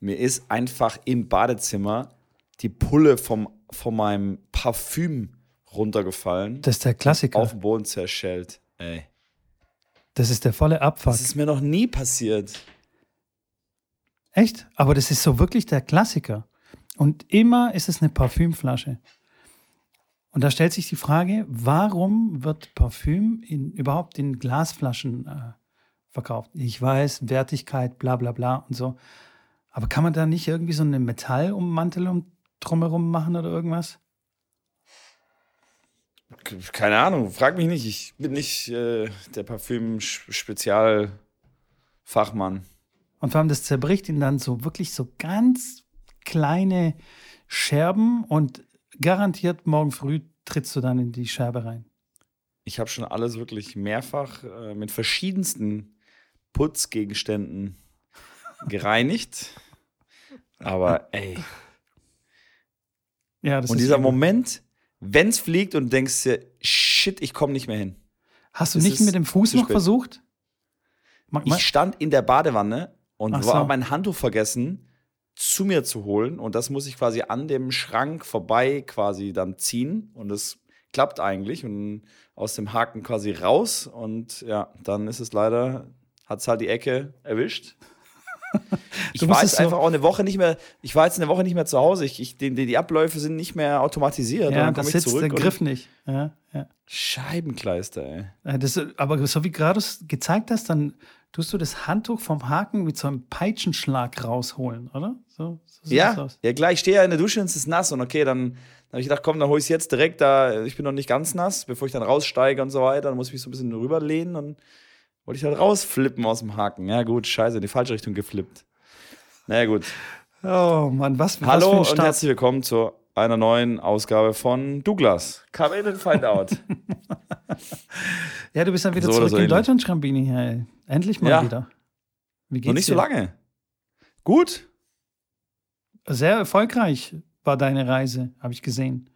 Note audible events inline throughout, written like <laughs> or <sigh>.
Mir ist einfach im Badezimmer die Pulle vom, von meinem Parfüm runtergefallen. Das ist der Klassiker. Auf den Boden zerschellt. Ey. Das ist der volle Abfuck. Das ist mir noch nie passiert. Echt? Aber das ist so wirklich der Klassiker. Und immer ist es eine Parfümflasche. Und da stellt sich die Frage, warum wird Parfüm in, überhaupt in Glasflaschen äh, verkauft? Ich weiß, Wertigkeit, bla bla bla und so. Aber kann man da nicht irgendwie so eine Metallummantelung drumherum machen oder irgendwas? Keine Ahnung, frag mich nicht. Ich bin nicht äh, der Parfüm-Spezialfachmann. Und vor allem, das zerbricht ihn dann so wirklich so ganz kleine Scherben und garantiert morgen früh trittst du dann in die Scherbe rein. Ich habe schon alles wirklich mehrfach äh, mit verschiedensten Putzgegenständen gereinigt. Aber <laughs> ey. Ja, das und ist dieser. Moment, wenn es fliegt und du denkst dir, shit, ich komme nicht mehr hin. Hast du nicht mit dem Fuß noch versucht? Ich stand in der Badewanne und Ach war so. mein Handtuch vergessen zu mir zu holen und das muss ich quasi an dem Schrank vorbei quasi dann ziehen und es klappt eigentlich und aus dem Haken quasi raus und ja, dann ist es leider, hat es halt die Ecke erwischt. <laughs> Ich Du war jetzt einfach auch eine Woche nicht mehr, ich war jetzt eine Woche nicht mehr zu Hause. Ich, ich, die, die Abläufe sind nicht mehr automatisiert. ja, dann da komme ich zurück der Griff nicht. Ja, ja. Scheibenkleister, ey. Äh, Das, aber so wie gerade gezeigt hast, dann tust du das Handtuch vom Haken mit so einem Peitschenschlag rausholen, oder? So, so sieht das Ja, aus. ja klar, ich stehe ja in der Dusche und es ist nass und okay, dann, dann habe ich gedacht, komm, dann hole ich es jetzt direkt da, ich bin noch nicht ganz nass, bevor ich dann raussteige und so weiter, dann muss ich mich so ein bisschen rüberlehnen und wollte ich halt rausflippen aus dem Haken. Ja gut, scheiße, in die falsche Richtung geflippt. Naja gut. Oh Mann, was, was für Hallo ein und Start. herzlich willkommen zu einer neuen Ausgabe von Douglas. Come in and find out. <laughs> Ja, du bist dann wieder So zurück so in ähnlich. Deutschland, Schrambini. Hey. Endlich mal Ja. wieder. Wie geht's noch nicht so dir? lange. Gut. Sehr erfolgreich war deine Reise, habe ich gesehen.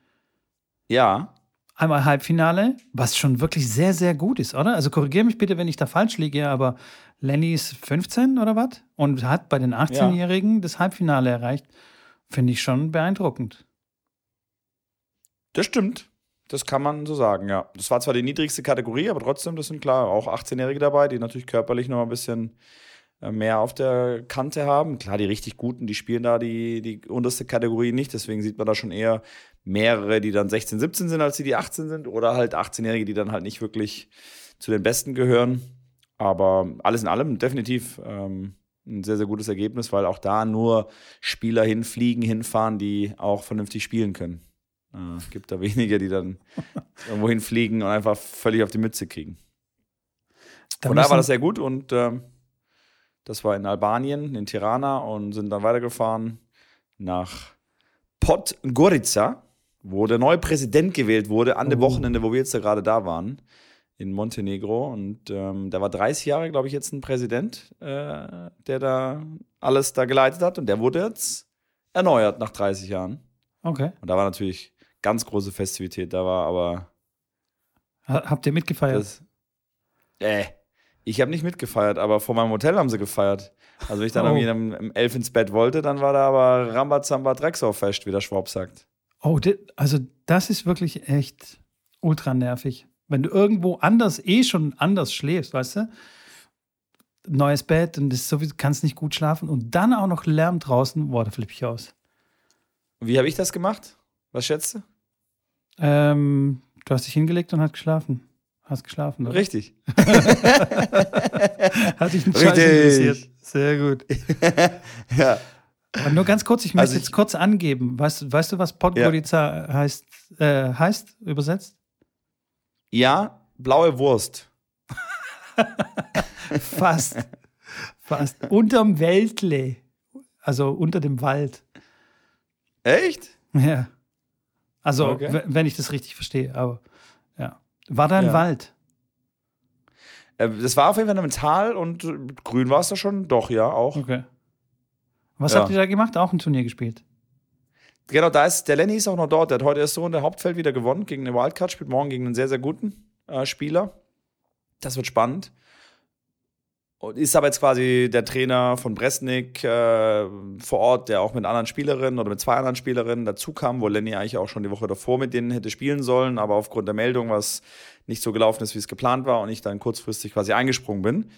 Ja. Einmal Halbfinale, was schon wirklich sehr, sehr gut ist, oder? Also korrigiere mich bitte, wenn ich da falsch liege, aber Lenny ist 15 oder was? Und hat bei den 18-Jährigen das Halbfinale erreicht. Finde ich schon beeindruckend. Das stimmt. Das kann man so sagen, ja. Das war zwar die niedrigste Kategorie, aber trotzdem, das sind klar auch 18-Jährige dabei, die natürlich körperlich noch ein bisschen äh, mehr auf der Kante haben. Klar, die richtig Guten, die spielen da die, die unterste Kategorie nicht. Deswegen sieht man da schon eher mehrere, die dann 16, 17 sind, als die, die 18 sind. Oder halt 18-Jährige, die dann halt nicht wirklich zu den Besten gehören. Aber alles in allem definitiv ähm, ein sehr, sehr gutes Ergebnis, weil auch da nur Spieler hinfliegen, hinfahren, die auch vernünftig spielen können. Äh, Es gibt da <laughs> wenige, die dann <laughs> irgendwo hinfliegen und einfach völlig auf die Mütze kriegen. Da Von daher war das sehr gut und ähm, das war in Albanien, in Tirana und sind dann weitergefahren nach Podgorica, wo der neue Präsident gewählt wurde, an dem Oh. Wochenende, wo wir jetzt da gerade da waren, in Montenegro. Und ähm, da war 30 Jahre, glaube ich, jetzt ein Präsident, äh, der da alles da geleitet hat. Und der wurde jetzt erneuert nach 30 Jahren. Okay. Und da war natürlich ganz große Festivität. Da war aber Ha- Habt ihr mitgefeiert? das. Äh, ich habe nicht mitgefeiert, aber vor meinem Hotel haben sie gefeiert. Also, wenn ich dann Oh. irgendwie um elf ins Bett wollte, dann war da aber Rambazamba Drecksau-Fest, wie der Schwab sagt. Oh, also das ist wirklich echt ultra nervig. Wenn du irgendwo anders eh schon anders schläfst, weißt du? Neues Bett und das sowieso kannst nicht gut schlafen und dann auch noch Lärm draußen, boah, da flippe ich aus. Wie habe ich das gemacht? Was schätzt du? Ähm, du hast dich hingelegt und hast geschlafen. Hast geschlafen, oder? Richtig. <laughs> Hat dich ein Scheiß interessiert. Sehr gut. <laughs> ja. Aber nur ganz kurz, ich möchte Also ich- jetzt kurz angeben. Weißt, du- weißt du, was Podgorica heißt, äh, heißt, übersetzt? Ja, blaue Wurst. <laughs> Fast. Fast. Unterm Wäldle. Also unter dem Wald. Echt? Ja. Also, Okay. wenn ich das richtig verstehe, aber ja. War da ein Ja. Wald? Äh, Das war auf jeden Fall in einem Tal und grün war es da schon. Doch, ja, auch. Okay. Was Ja. habt ihr da gemacht? Auch ein Turnier gespielt? Genau, da ist, der Lenny ist auch noch dort. Der hat heute erst so in der Hauptfeld wieder gewonnen gegen eine Wildcard, spielt morgen gegen einen sehr, sehr guten äh, Spieler. Das wird spannend. ist aber jetzt quasi der Trainer von Bresnik äh, vor Ort, der auch mit anderen Spielerinnen oder mit zwei anderen Spielerinnen dazu kam, wo Lenny eigentlich auch schon die Woche davor mit denen hätte spielen sollen, aber aufgrund der Meldung, was nicht so gelaufen ist, wie es geplant war und ich dann kurzfristig quasi eingesprungen bin.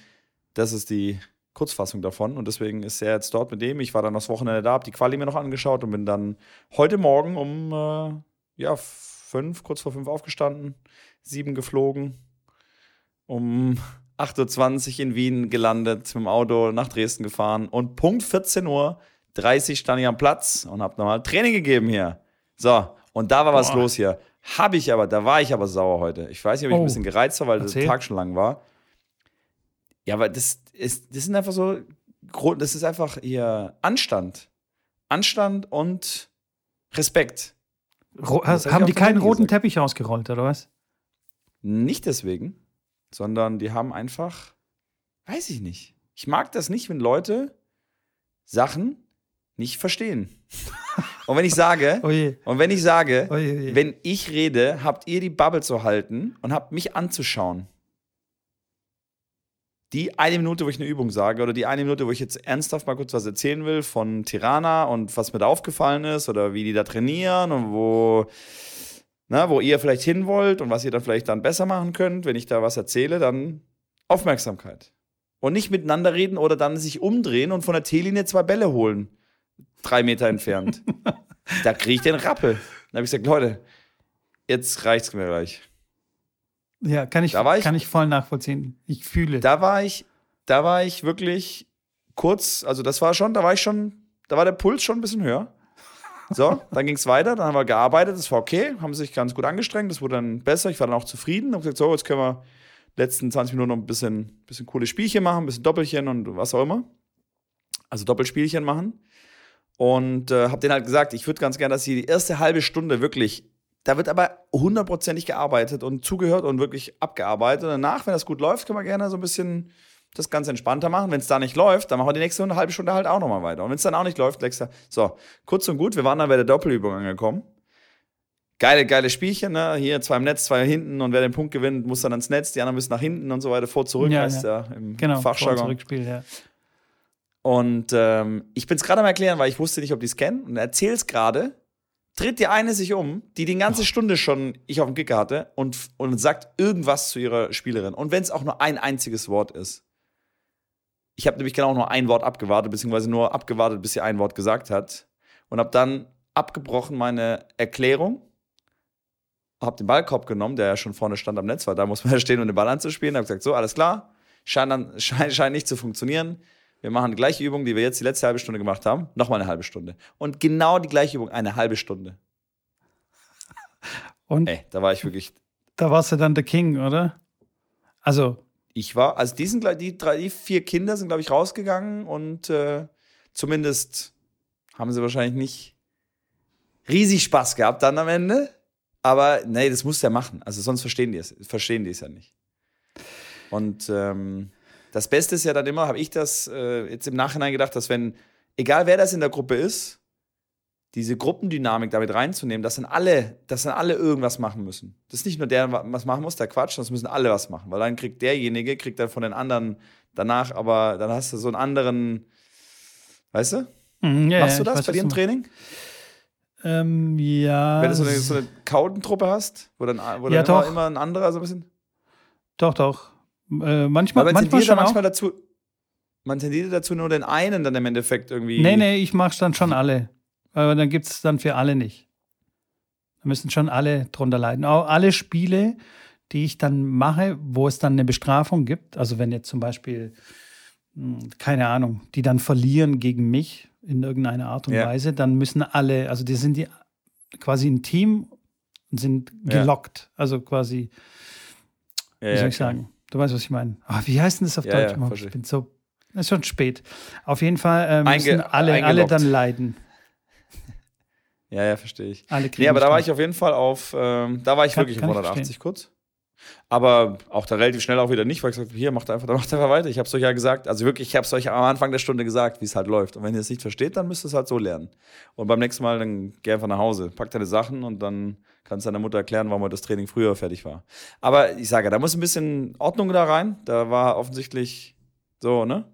Das ist die Kurzfassung davon und deswegen ist er jetzt dort mit dem. Ich war dann das Wochenende da, habe die Quali mir noch angeschaut und bin dann heute Morgen um äh, ja, fünf, kurz vor fünf aufgestanden, sieben geflogen, um <laughs> 8.20 Uhr in Wien gelandet, mit dem Auto nach Dresden gefahren und Punkt 14 Uhr 30 stand ich am Platz und habe nochmal Training gegeben hier. So, und da war Boah. was los hier. Habe ich aber, da war ich aber sauer heute. Ich weiß nicht, ob ich oh. ein bisschen gereizt war, weil Erzähl. der Tag schon lang war. Ja, aber das, ist, das sind einfach so, das ist einfach ihr Anstand. Anstand und Respekt. Ro haben die keinen roten gesagt. Teppich ausgerollt, oder was? Nicht deswegen sondern die haben einfach, weiß ich nicht. Ich mag das nicht, wenn Leute Sachen nicht verstehen. <laughs> und wenn ich sage, oh und wenn ich sage, oh wenn ich rede, habt ihr die Bubble zu halten und habt mich anzuschauen. Die eine Minute, wo ich eine Übung sage, oder die eine Minute, wo ich jetzt ernsthaft mal kurz was erzählen will von Tirana und was mir da aufgefallen ist, oder wie die da trainieren und wo na, wo ihr vielleicht hin wollt und was ihr dann vielleicht dann besser machen könnt, wenn ich da was erzähle, dann Aufmerksamkeit. Und nicht miteinander reden oder dann sich umdrehen und von der T-Linie zwei Bälle holen. Drei Meter entfernt. <laughs> da kriege ich den Rappel. Dann habe ich gesagt, Leute, jetzt reicht's mir gleich. Ja, kann ich, ich, kann ich voll nachvollziehen. Ich fühle. Da war ich, da war ich wirklich kurz, also das war schon, da war ich schon, da war der Puls schon ein bisschen höher. So, dann ging es weiter, dann haben wir gearbeitet, das war okay, haben sich ganz gut angestrengt, das wurde dann besser, ich war dann auch zufrieden, habe gesagt, so, jetzt können wir letzten 20 Minuten noch ein bisschen, bisschen coole Spielchen machen, ein bisschen Doppelchen und was auch immer. Also Doppelspielchen machen. Und äh, habe denen halt gesagt, ich würde ganz gerne, dass sie die erste halbe Stunde wirklich, da wird aber hundertprozentig gearbeitet und zugehört und wirklich abgearbeitet. Und danach, wenn das gut läuft, können wir gerne so ein bisschen das Ganze entspannter machen. Wenn es da nicht läuft, dann machen wir die nächste halbe Stunde halt auch nochmal weiter. Und wenn es dann auch nicht läuft, legst du, so, kurz und gut, wir waren dann bei der Doppelübung angekommen. Geile, geile Spielchen, ne? Hier zwei im Netz, zwei hinten und wer den Punkt gewinnt, muss dann ans Netz, die anderen müssen nach hinten und so weiter, vor, zurück, ja, heißt ja, ja im genau, Fachjargon. Vor Zurückspiel, ja. Und ähm, ich bin es gerade am erklären, weil ich wusste nicht, ob die es kennen und erzähl's gerade. Tritt die eine sich um, die die ganze. Stunde schon ich auf dem Kicker hatte und, und sagt irgendwas zu ihrer Spielerin. Und wenn es auch nur ein einziges Wort ist. Ich habe nämlich genau nur ein Wort abgewartet, beziehungsweise nur abgewartet, bis sie ein Wort gesagt hat. Und habe dann abgebrochen meine Erklärung. Habe den Ballkorb genommen, der ja schon vorne stand am Netz, weil da muss man <laughs> ja stehen, um den Ball anzuspielen. Habe gesagt, so, alles klar, scheint, dann, <laughs> scheint, scheint nicht zu funktionieren. Wir machen die gleiche Übung, die wir jetzt die letzte halbe Stunde gemacht haben. Nochmal eine halbe Stunde. Und genau die gleiche Übung, eine halbe Stunde. <laughs> Und? Ey, da war ich wirklich. Da warst du dann der King, oder? Also, ich war, also die, sind, die, drei, die vier Kinder sind, glaube ich, rausgegangen und äh, zumindest haben sie wahrscheinlich nicht riesig Spaß gehabt dann am Ende. Aber nee, das muss ja machen. Also sonst verstehen die es, verstehen die es ja nicht. Und ähm, das Beste ist ja dann immer, habe ich das äh, jetzt im Nachhinein gedacht, dass wenn, egal wer das in der Gruppe ist, diese Gruppendynamik damit reinzunehmen, dass dann alle, dass dann alle irgendwas machen müssen. Das ist nicht nur der, was machen muss, der Quatsch, das müssen alle was machen, weil dann kriegt derjenige, kriegt dann von den anderen danach, aber dann hast du so einen anderen, weißt du? Mhm, ja, Machst du das weiß, bei dir im Training? Ähm, ja. Wenn du so eine, so eine Kaudentruppe hast, wo dann, wo ja, dann immer, immer, ein anderer so ein bisschen. Doch, doch. Äh, manchmal, manchmal schon manchmal dazu. Man tendiert dazu, nur den einen dann im Endeffekt irgendwie. Nee, nee, ich mach's dann schon alle. Aber dann gibt es dann für alle nicht. Da müssen schon alle drunter leiden. Auch alle Spiele, die ich dann mache, wo es dann eine Bestrafung gibt, also wenn jetzt zum Beispiel, hm, keine Ahnung, die dann verlieren gegen mich in irgendeiner Art und ja. Weise, dann müssen alle, also die sind die quasi ein Team und sind gelockt. Ja. Also quasi, wie ja, soll ich sagen? Du weißt, was ich meine. Oh, wie heißt denn das auf Deutsch? ich bin so, es ist schon spät. Auf jeden Fall äh, müssen Einge alle, alle dann leiden. Ja, ja, verstehe ich. Alle nee, aber da war ich auf jeden Fall auf, ähm, da war ich kann, wirklich auf 180 kurz. Aber auch da relativ schnell auch wieder nicht, weil ich gesagt habe, hier, macht einfach, <laughs> macht einfach weiter. Ich habe es euch ja gesagt, also wirklich, ich habe es euch am Anfang der Stunde gesagt, wie es halt läuft. Und wenn ihr es nicht versteht, dann müsst ihr es halt so lernen. Und beim nächsten Mal, dann geh einfach nach Hause, pack deine Sachen und dann kannst du deiner Mutter erklären, warum das Training früher fertig war. Aber ich sage, da muss ein bisschen Ordnung da rein. Da war offensichtlich So, ne?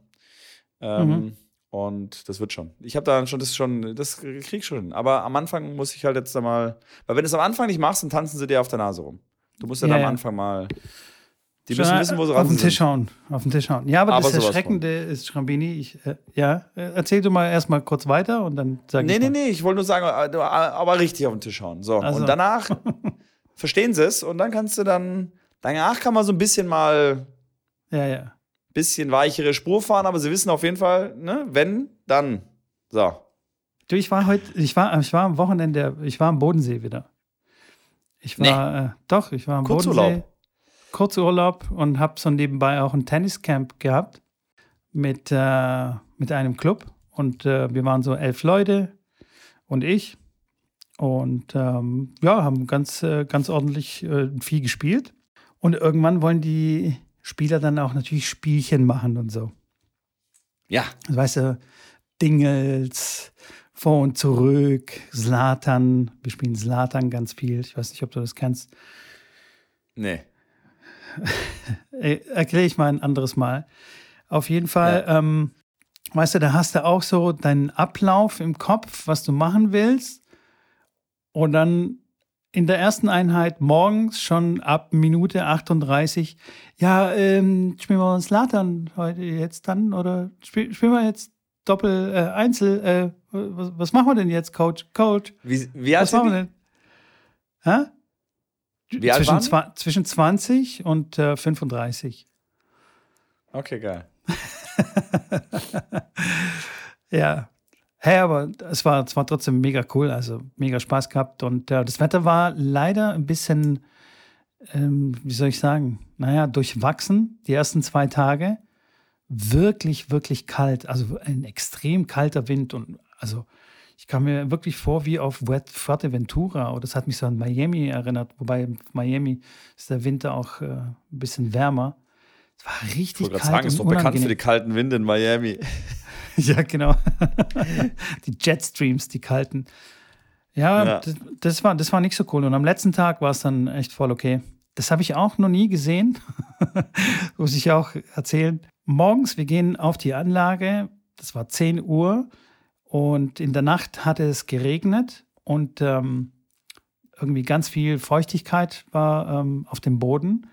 Ähm, Mhm. Und das wird schon. Ich habe da schon, das schon, das krieg ich schon. hin. Aber am Anfang muss ich halt jetzt da mal, weil wenn du es am Anfang nicht machst, dann tanzen sie dir auf der Nase rum. Du musst dann Ja, am. Anfang mal, die müssen wissen, wo sie ran Auf den sind. Tisch hauen. Auf den Tisch hauen. Ja, aber, Aber das Erschreckende ist, Schrambini, ich, äh, ja, äh, erzähl du mal erstmal kurz weiter und dann sag Nee, ich nee, mal. nee, ich wollte nur sagen, äh, aber richtig auf den Tisch hauen. So, Also. und danach <laughs> verstehen sie es und dann kannst du dann, danach kann man so ein bisschen mal, Ja, ja. bisschen weichere Spur fahren, aber sie wissen auf jeden Fall, ne, wenn, dann. So. Du, ich war heute, ich war, ich war am Wochenende, ich war am Bodensee wieder. Ich war, äh, doch, ich war am Kurzurlaub. Bodensee. Kurzurlaub und habe so nebenbei auch ein Tenniscamp gehabt mit, äh, mit einem Club. Und äh, wir waren so elf Leute und ich. Und ähm, ja, haben ganz, äh, ganz ordentlich äh, viel gespielt. Und irgendwann wollen die Spieler dann auch natürlich Spielchen machen und so. Ja. Weißt du, Dingels, vor und zurück, Slatan. Wir spielen Slatan ganz viel. Ich weiß nicht, ob du das kennst. Nee. <laughs> Erkläre ich mal ein anderes Mal. Auf jeden Fall, ähm, weißt du, da hast du auch so deinen Ablauf im Kopf, was du machen willst. Und dann in der ersten Einheit morgens schon ab Minute 38, ja, ähm, spielen wir uns Latan heute jetzt dann oder spiel, spielen wir jetzt Doppel, äh, Einzel, äh, was, was machen wir denn jetzt, Coach? Coach, Wie, wie was machen wir denn? Hä? Wie alt zwischen, zwa- zwischen 20 und äh, 35. die? Okay, geil. <laughs> Ja. Hey, aber es war, es war trotzdem mega cool, also mega Spaß gehabt. Und äh, das Wetter war leider ein bisschen, ähm, wie soll ich sagen, naja, durchwachsen, die ersten zwei Tage. Wirklich, wirklich kalt, also ein extrem kalter Wind. Und also ich kam mir wirklich vor wie auf Wet Fuerteventura. Oder das hat mich so an Miami erinnert, wobei in Miami ist der Winter auch äh, ein bisschen wärmer. Es war Ich richtig wollte kalt. sagen, ist doch bekannt für unangenehm. die kalten Winde in Miami. <laughs> Ja, genau. <laughs> die Jetstreams, die kalten. Ja, Ja. Das, war, das war nicht so cool. Und am letzten Tag war es dann echt voll okay. Das habe ich auch noch nie gesehen. <laughs> Muss ich auch erzählen. Morgens, wir gehen auf die Anlage. Das war 10 Uhr. Und in der Nacht hatte es geregnet. Und ähm, irgendwie ganz viel Feuchtigkeit war ähm, auf dem Boden.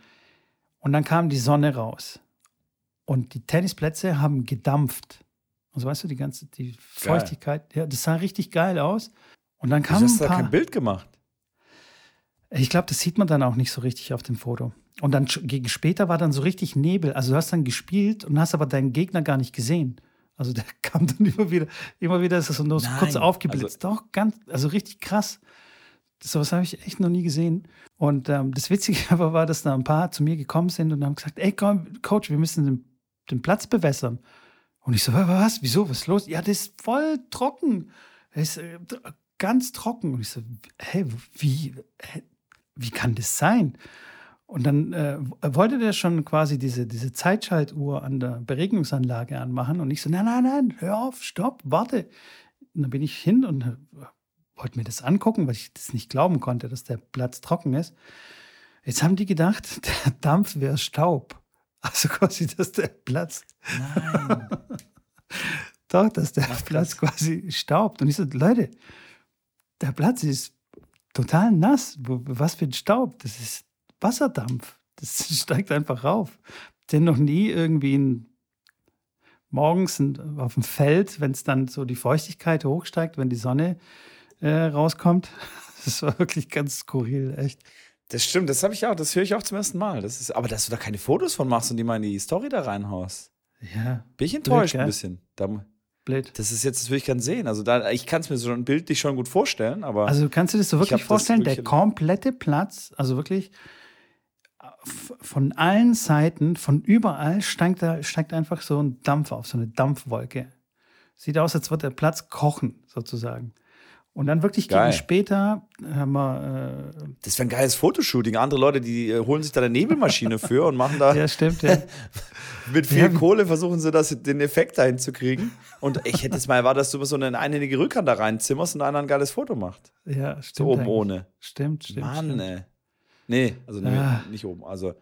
Und dann kam die Sonne raus. Und die Tennisplätze haben gedampft. Also weißt du, die ganze die Feuchtigkeit, ja, das sah richtig geil aus. Und dann Wieso kamen hast ein du da paar. kein Bild gemacht? Ich glaube, das sieht man dann auch nicht so richtig auf dem Foto. Und dann gegen später war dann so richtig Nebel. Also du hast dann gespielt und hast aber deinen Gegner gar nicht gesehen. Also der <laughs> kam dann immer wieder, immer wieder ist das so nur so Nein, kurz aufgeblitzt. Doch, ganz, also richtig krass. Das, sowas habe ich echt noch nie gesehen. Und ähm, das Witzige <laughs> aber war, dass da ein paar zu mir gekommen sind und haben gesagt, ey komm, Coach, wir müssen den, den Platz bewässern. Und ich so, "Wa- was? Wieso? Was ist los? Ja, das ist voll trocken. Das ist äh, ganz trocken. Und ich so, hey, wie, hä, wie kann das sein? Und dann äh, wollte der schon quasi diese, diese Zeitschaltuhr an der Beregnungsanlage anmachen. Und ich so, nein, nein, nein, hör auf, stopp, warte. Und dann bin ich hin und äh, wollte mir das angucken, weil ich das nicht glauben konnte, dass der Platz trocken ist. Jetzt haben die gedacht, <laughs> der Dampf wäre Staub. Also quasi, dass der Platz Nein. <laughs> doch, dass der Ach, Platz quasi staubt. Und ich so, Leute, der Platz ist total nass. Was für ein Staub? Das ist Wasserdampf. Das <laughs> steigt einfach rauf. Den noch nie irgendwie in, morgens in, auf dem Feld, wenn es dann so die Feuchtigkeit hochsteigt, wenn die Sonne äh, rauskommt. <laughs> Das war wirklich ganz skurril, echt. Das stimmt, das habe ich auch, das höre ich auch zum ersten Mal. Das ist, aber dass du da keine Fotos von machst und die mal in die Story da reinhaust. Ja, Bin ich enttäuscht gell? ein bisschen. Da, blöd. das ist jetzt, das will ich gern sehen. Also da, ich kann es mir schon bildlich schon gut vorstellen, aber Also kannst du dir das so Ich wirklich das vorstellen, der komplette Platz, also wirklich von allen Seiten, von überall steigt, da, steigt einfach so ein Dampf auf, so eine Dampfwolke. Sieht aus, als würde der Platz kochen, sozusagen. Und dann wirklich Geil. gegen später haben wir, das wäre ein geiles Fotoshooting. Andere Leute, die äh, holen sich da eine Nebelmaschine <laughs> für und machen da äh, ja, stimmt, ja. <laughs> mit viel Ja. Kohle, versuchen sie das, den Effekt da hinzukriegen. Und ich hätte jetzt mal erwartet, dass du so eine einhändige Rückhand da reinzimmerst und einer ein geiles Foto macht. ja, So stimmt. oben eigentlich. ohne. Stimmt, stimmt. Mann, stimmt. ey. Nee, also Ah. nicht oben. Also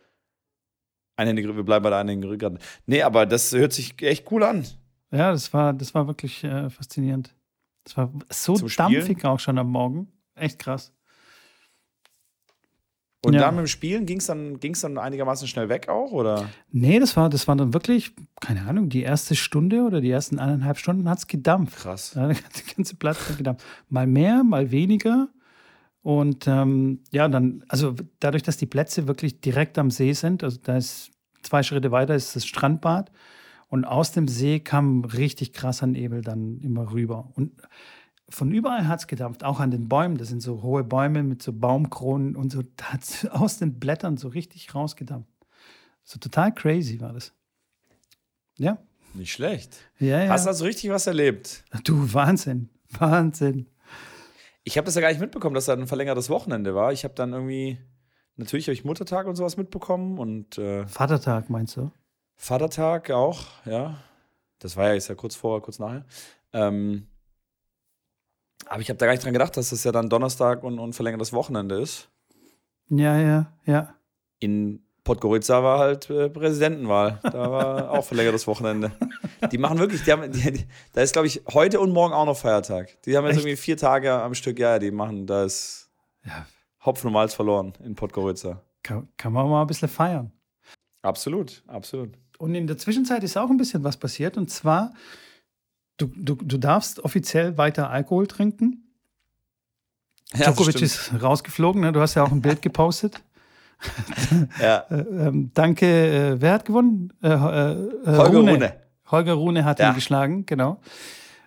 Einhändige, wir bleiben bei der einhändigen Rückhand. Nee, aber das hört sich echt cool an. Ja, das war, das war wirklich äh, faszinierend. Das war so Zum Spielen? dampfig auch schon am Morgen. Echt krass. Und Ja. dann mit dem Spielen ging es dann, ging's dann einigermaßen schnell weg auch, oder? Nee, das war, das war dann wirklich, keine Ahnung, die erste Stunde oder die ersten eineinhalb Stunden hat es gedampft. Krass. Ja, der ganze Platz hat gedampft. Mal mehr, mal weniger. Und ähm, ja, dann, also dadurch, dass die Plätze wirklich direkt am See sind, also da ist zwei Schritte weiter ist das Strandbad und aus dem See kam richtig krasser Nebel dann immer rüber. Und von überall hat es gedampft, auch an den Bäumen. Das sind so hohe Bäume mit so Baumkronen und so. Da hat es <laughs> aus den Blättern so richtig rausgedampft. So total crazy war das. Ja, Nicht schlecht. ja, ja. Hast also richtig was erlebt. du, Wahnsinn, Wahnsinn. Ich habe das ja gar nicht mitbekommen, dass da ein verlängertes Wochenende war. Ich habe dann irgendwie, natürlich habe ich Muttertag und sowas mitbekommen und äh, Vatertag meinst du? Vatertag auch, ja. Das war ja jetzt ja kurz vorher, kurz nachher. Ähm, aber ich habe da gar nicht dran gedacht, dass das ja dann Donnerstag und, und verlängertes Wochenende ist. Ja, ja, ja. In Podgorica war halt äh, Präsidentenwahl. Da war auch verlängertes Wochenende. <laughs> Die machen wirklich, die haben, die, die, da ist, glaube ich, heute und morgen auch noch Feiertag. Die haben jetzt Echt? irgendwie vier Tage am Stück, ja, die machen, da ist Ja. Hopfen und Malz verloren in Podgorica. Kann, kann man mal ein bisschen feiern. Absolut, absolut. Und in der Zwischenzeit ist auch ein bisschen was passiert. Und zwar, du, du, du darfst offiziell weiter Alkohol trinken. Ja, Djokovic ist rausgeflogen. Ne? Du hast ja auch ein Bild gepostet. Ja. <laughs> Äh, ähm, danke, äh, wer hat gewonnen? Äh, äh, Holger Rune. Holger Rune hat Ja. ihn geschlagen, genau.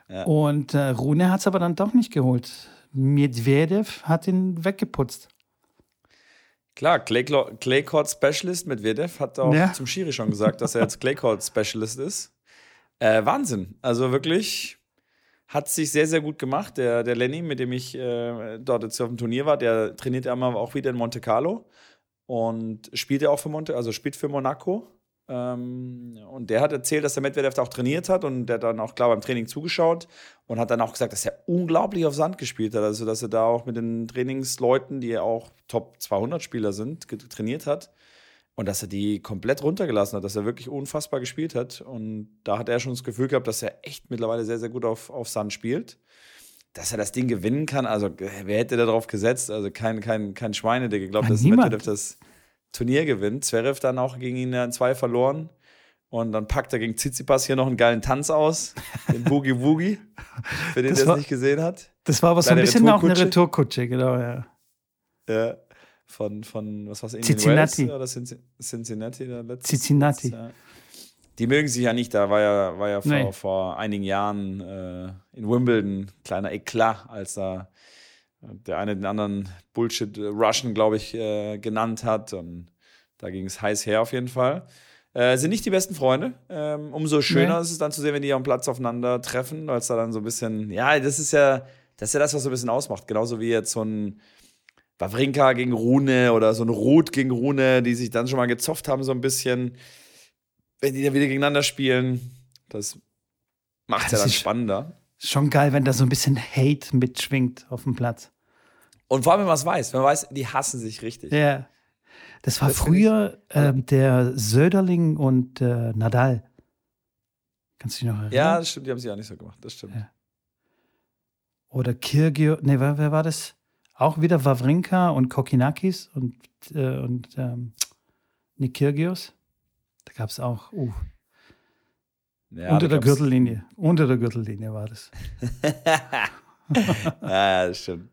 Ja. Und äh, Rune hat es aber dann doch nicht geholt. Medvedev hat ihn weggeputzt. Klar, Clay, Clay Court Specialist mit Vedev hat auch Ja. zum Schiri schon gesagt, dass er jetzt Clay Court Specialist ist. Äh, Wahnsinn. Also wirklich hat sich sehr, sehr gut gemacht. Der, der Lenny, mit dem ich äh, dort jetzt auf dem Turnier war, der trainiert ja immer auch wieder in Monte Carlo und spielt ja auch für Monte, also spielt für Monaco. Ähm, und der hat erzählt, dass der Medvedev da auch trainiert hat und der dann auch klar beim Training zugeschaut und hat dann auch gesagt, dass er unglaublich auf Sand gespielt hat. Also, dass er da auch mit den Trainingsleuten, die auch Top 200 Spieler sind, trainiert hat. Und dass er die komplett runtergelassen hat, dass er wirklich unfassbar gespielt hat. Und da hat er schon das Gefühl gehabt, dass er echt mittlerweile sehr, sehr gut auf, auf Sand spielt. Dass er das Ding gewinnen kann, also äh, wer hätte da drauf gesetzt? Also kein, kein, kein Schweine, der geglaubt, Ja, dass. Medvedev das Turnier gewinnt. Zverev dann auch gegen ihn in zwei verloren. Und dann packt er gegen Tsitsipas hier noch einen geilen Tanz aus. Den Boogie Woogie. <laughs> Für den, der es war- nicht gesehen hat. Das war aber so ein bisschen auch eine Retourkutsche. Genau, ja. Ja. Von, von was war's? Indian Cincinnati. Oder Cinci- Cincinnati? Der letzte, Cincinnati. Ja. Die mögen sich ja nicht, da war ja, war ja vor, Nee. vor einigen Jahren äh, in Wimbledon kleiner Eklat, als da der eine den anderen Bullshit äh, Russian, glaube ich, äh, genannt hat. Und da ging es heiß her auf jeden Fall. Äh, sind nicht die besten Freunde. Ähm, umso schöner Nee. ist es dann zu sehen, wenn die am Platz aufeinander treffen, weil es da dann so ein bisschen, ja, das ist ja, das ist ja das, was so ein bisschen ausmacht. Genauso wie jetzt so ein Wawrinka gegen Rune oder so ein Ruth gegen Rune, die sich dann schon mal gezofft haben, so ein bisschen. Wenn die dann wieder gegeneinander spielen, das macht es ja dann spannender. Schon geil, wenn da so ein bisschen Hate mitschwingt auf dem Platz. Und vor allem, wenn man es weiß, wenn man weiß, die hassen sich richtig. Ja. Das war Das früher ähm, der Söderling und äh, Nadal. Kannst du dich noch erinnern? Ja, das stimmt, die haben sich auch nicht so gemacht, das stimmt. Ja. Oder Kirgio, nee, wer, wer war das? Auch wieder Wawrinka und Kokinakis und, äh, und ähm, nee, Kirgios. Da gab es auch, uh, Ja, unter der Gürtellinie. Unter der Gürtellinie war das. <laughs> ja, ja, das stimmt.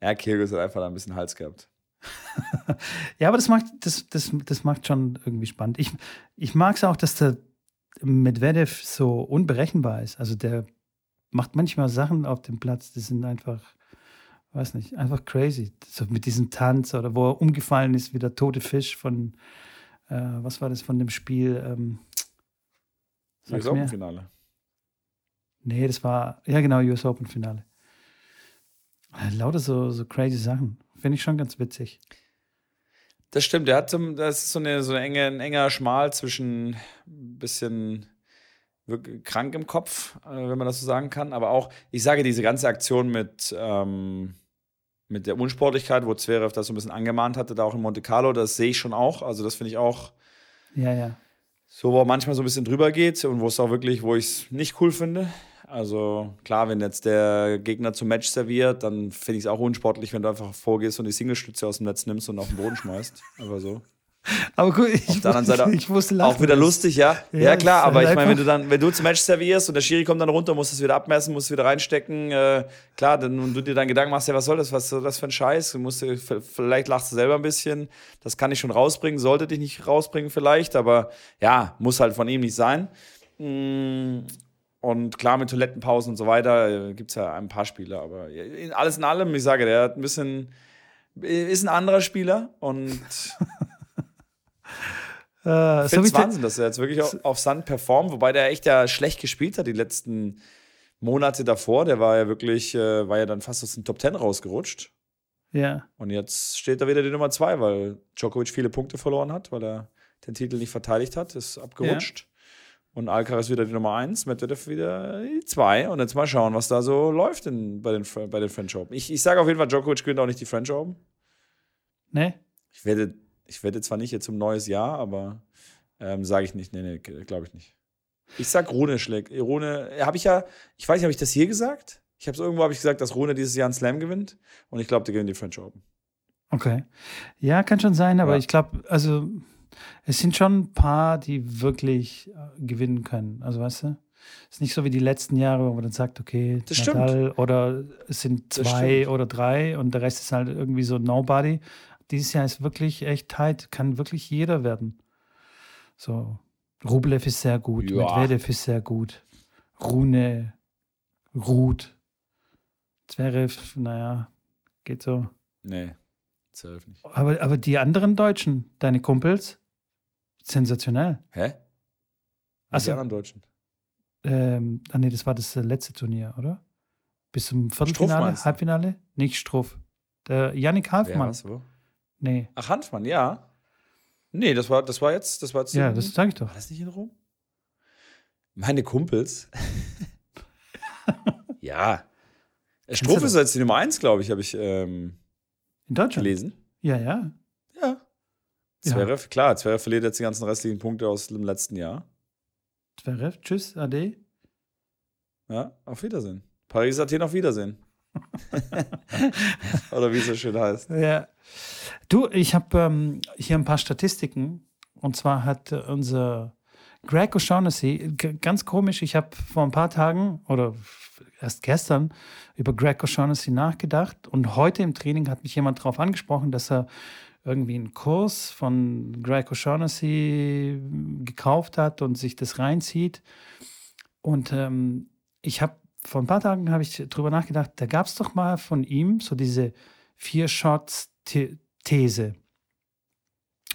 Ja, Kyrgios hat einfach da ein bisschen Hals gehabt. <laughs> Ja, aber das macht, das, das, das macht schon irgendwie spannend. Ich, ich mag es auch, dass der Medvedev so unberechenbar ist. Also der macht manchmal Sachen auf dem Platz, die sind einfach, weiß nicht, einfach crazy. So mit diesem Tanz oder wo er umgefallen ist wie der tote Fisch von, äh, was war das von dem Spiel? Ähm, sag's Das mir. Open-Finale. Nee, das war, ja genau, US Open Finale. Äh, Lauter so, so crazy Sachen. Finde ich schon ganz witzig. Das stimmt, der hat so, das ist so eine, so eine enge, ein enger Schmal zwischen ein bisschen wirklich krank im Kopf, äh, wenn man das so sagen kann. Aber auch, ich sage, diese ganze Aktion mit, ähm, mit der Unsportlichkeit, wo Zverev das so ein bisschen angemahnt hatte, da auch in Monte Carlo, das sehe ich schon auch. Also, das finde ich auch Ja, ja. So, wo manchmal so ein bisschen drüber geht und wo es auch wirklich, wo ich es nicht cool finde. Also klar, wenn jetzt der Gegner zum Match serviert, dann finde ich es auch unsportlich, wenn du einfach vorgehst und die Singlestütze aus dem Netz nimmst und auf den Boden schmeißt. Aber so. Aber gut, ich, Auf der anderen Seite ich wusste lachen. Auch wieder lustig, ja. Ja, Ja, klar, aber ich meine, wenn du dann, wenn du zum Match servierst und der Schiri kommt dann runter, musst es wieder abmessen, musst es wieder reinstecken, äh, klar, dann und du dir dann Gedanken machst, ja, was soll das, was soll das für ein Scheiß? Du musst, v- vielleicht lachst du selber ein bisschen, das kann ich schon rausbringen, sollte dich nicht rausbringen vielleicht, aber ja, muss halt von ihm nicht sein. Mm, Und klar, mit Toilettenpausen und so weiter gibt es ja ein paar Spieler, aber alles in allem, ich sage, der hat ein bisschen, ist ein anderer Spieler und <laughs> Äh, ich so finde wie es Wahnsinn, dass er jetzt wirklich auf, auf Sand performt, wobei der echt ja schlecht gespielt hat die letzten Monate davor. Der war ja wirklich, äh, war ja dann fast aus den Top Ten rausgerutscht. ja. Und jetzt steht da wieder die Nummer zwei, weil Djokovic viele Punkte verloren hat, weil er den Titel nicht verteidigt hat, ist abgerutscht. Und Alcaraz wieder die Nummer eins, Medvedev wieder die zwei. Und jetzt mal schauen, was da so läuft in, bei, den, bei den French Open. Ich, ich sage auf jeden Fall, Djokovic gewinnt auch nicht die French Open. Ne? Ich werde, ich werde zwar nicht jetzt um neues Jahr, aber ähm, sage ich nicht. Nee, nee, glaube ich nicht. Ich sag Rune schlägt. Rune, habe ich ja, ich weiß nicht, habe ich das hier gesagt? Ich habe es irgendwo habe ich gesagt, dass Rune dieses Jahr einen Slam gewinnt und ich glaube, der gewinnt die French Open. Okay. Ja, kann schon sein, aber Ja. ich glaube, also es sind schon ein paar, die wirklich äh, gewinnen können. Also weißt du? Es ist nicht so wie die letzten Jahre, wo man dann sagt, okay, Das stimmt. Nadal oder es sind zwei stimmt. oder drei und der Rest ist halt irgendwie so Nobody. Dieses Jahr ist wirklich echt tight, kann wirklich jeder werden. So, Rublev ist sehr gut, Ja. Medvedev ist sehr gut, Rune, Ruth, Zverev, naja, geht so. Nee, zwölf nicht. Aber, aber die anderen Deutschen, deine Kumpels, sensationell. Hä? Was so. die anderen Deutschen? Ähm, ah nee, das war das äh, letzte Turnier, oder? Bis zum Viertelfinale? Halbfinale? Nicht Struff. Der Yannick Halfmann. was, wo? Nee. Ach, Hanfmann, ja. Nee, das war, das war jetzt, das war jetzt Ja, in- das sage ich doch. War das nicht in Rom? Meine Kumpels. <laughs> ja. Du ist jetzt die Nummer eins, glaube ich, habe ich ähm, In Deutschland? gelesen. Ja, ja. Ja. Ja. Zverev, klar, Zverev verliert jetzt die ganzen restlichen Punkte aus dem letzten Jahr. Zverev, tschüss, Ade. Ja, auf Wiedersehen. Paris, Athen, auf Wiedersehen. <laughs> Oder wie es so schön heißt. Ja. Du, ich habe ähm, hier ein paar Statistiken. Und zwar hat äh, unser Greg O'Shaughnessy, ganz komisch, ich habe vor ein paar Tagen oder erst gestern über Greg O'Shaughnessy nachgedacht. Und heute im Training hat mich jemand darauf angesprochen, dass er irgendwie einen Kurs von Greg O'Shaughnessy gekauft hat und sich das reinzieht. Und ähm, ich habe vor ein paar Tagen habe ich drüber nachgedacht, da gab es doch mal von ihm so diese vier Shots The These.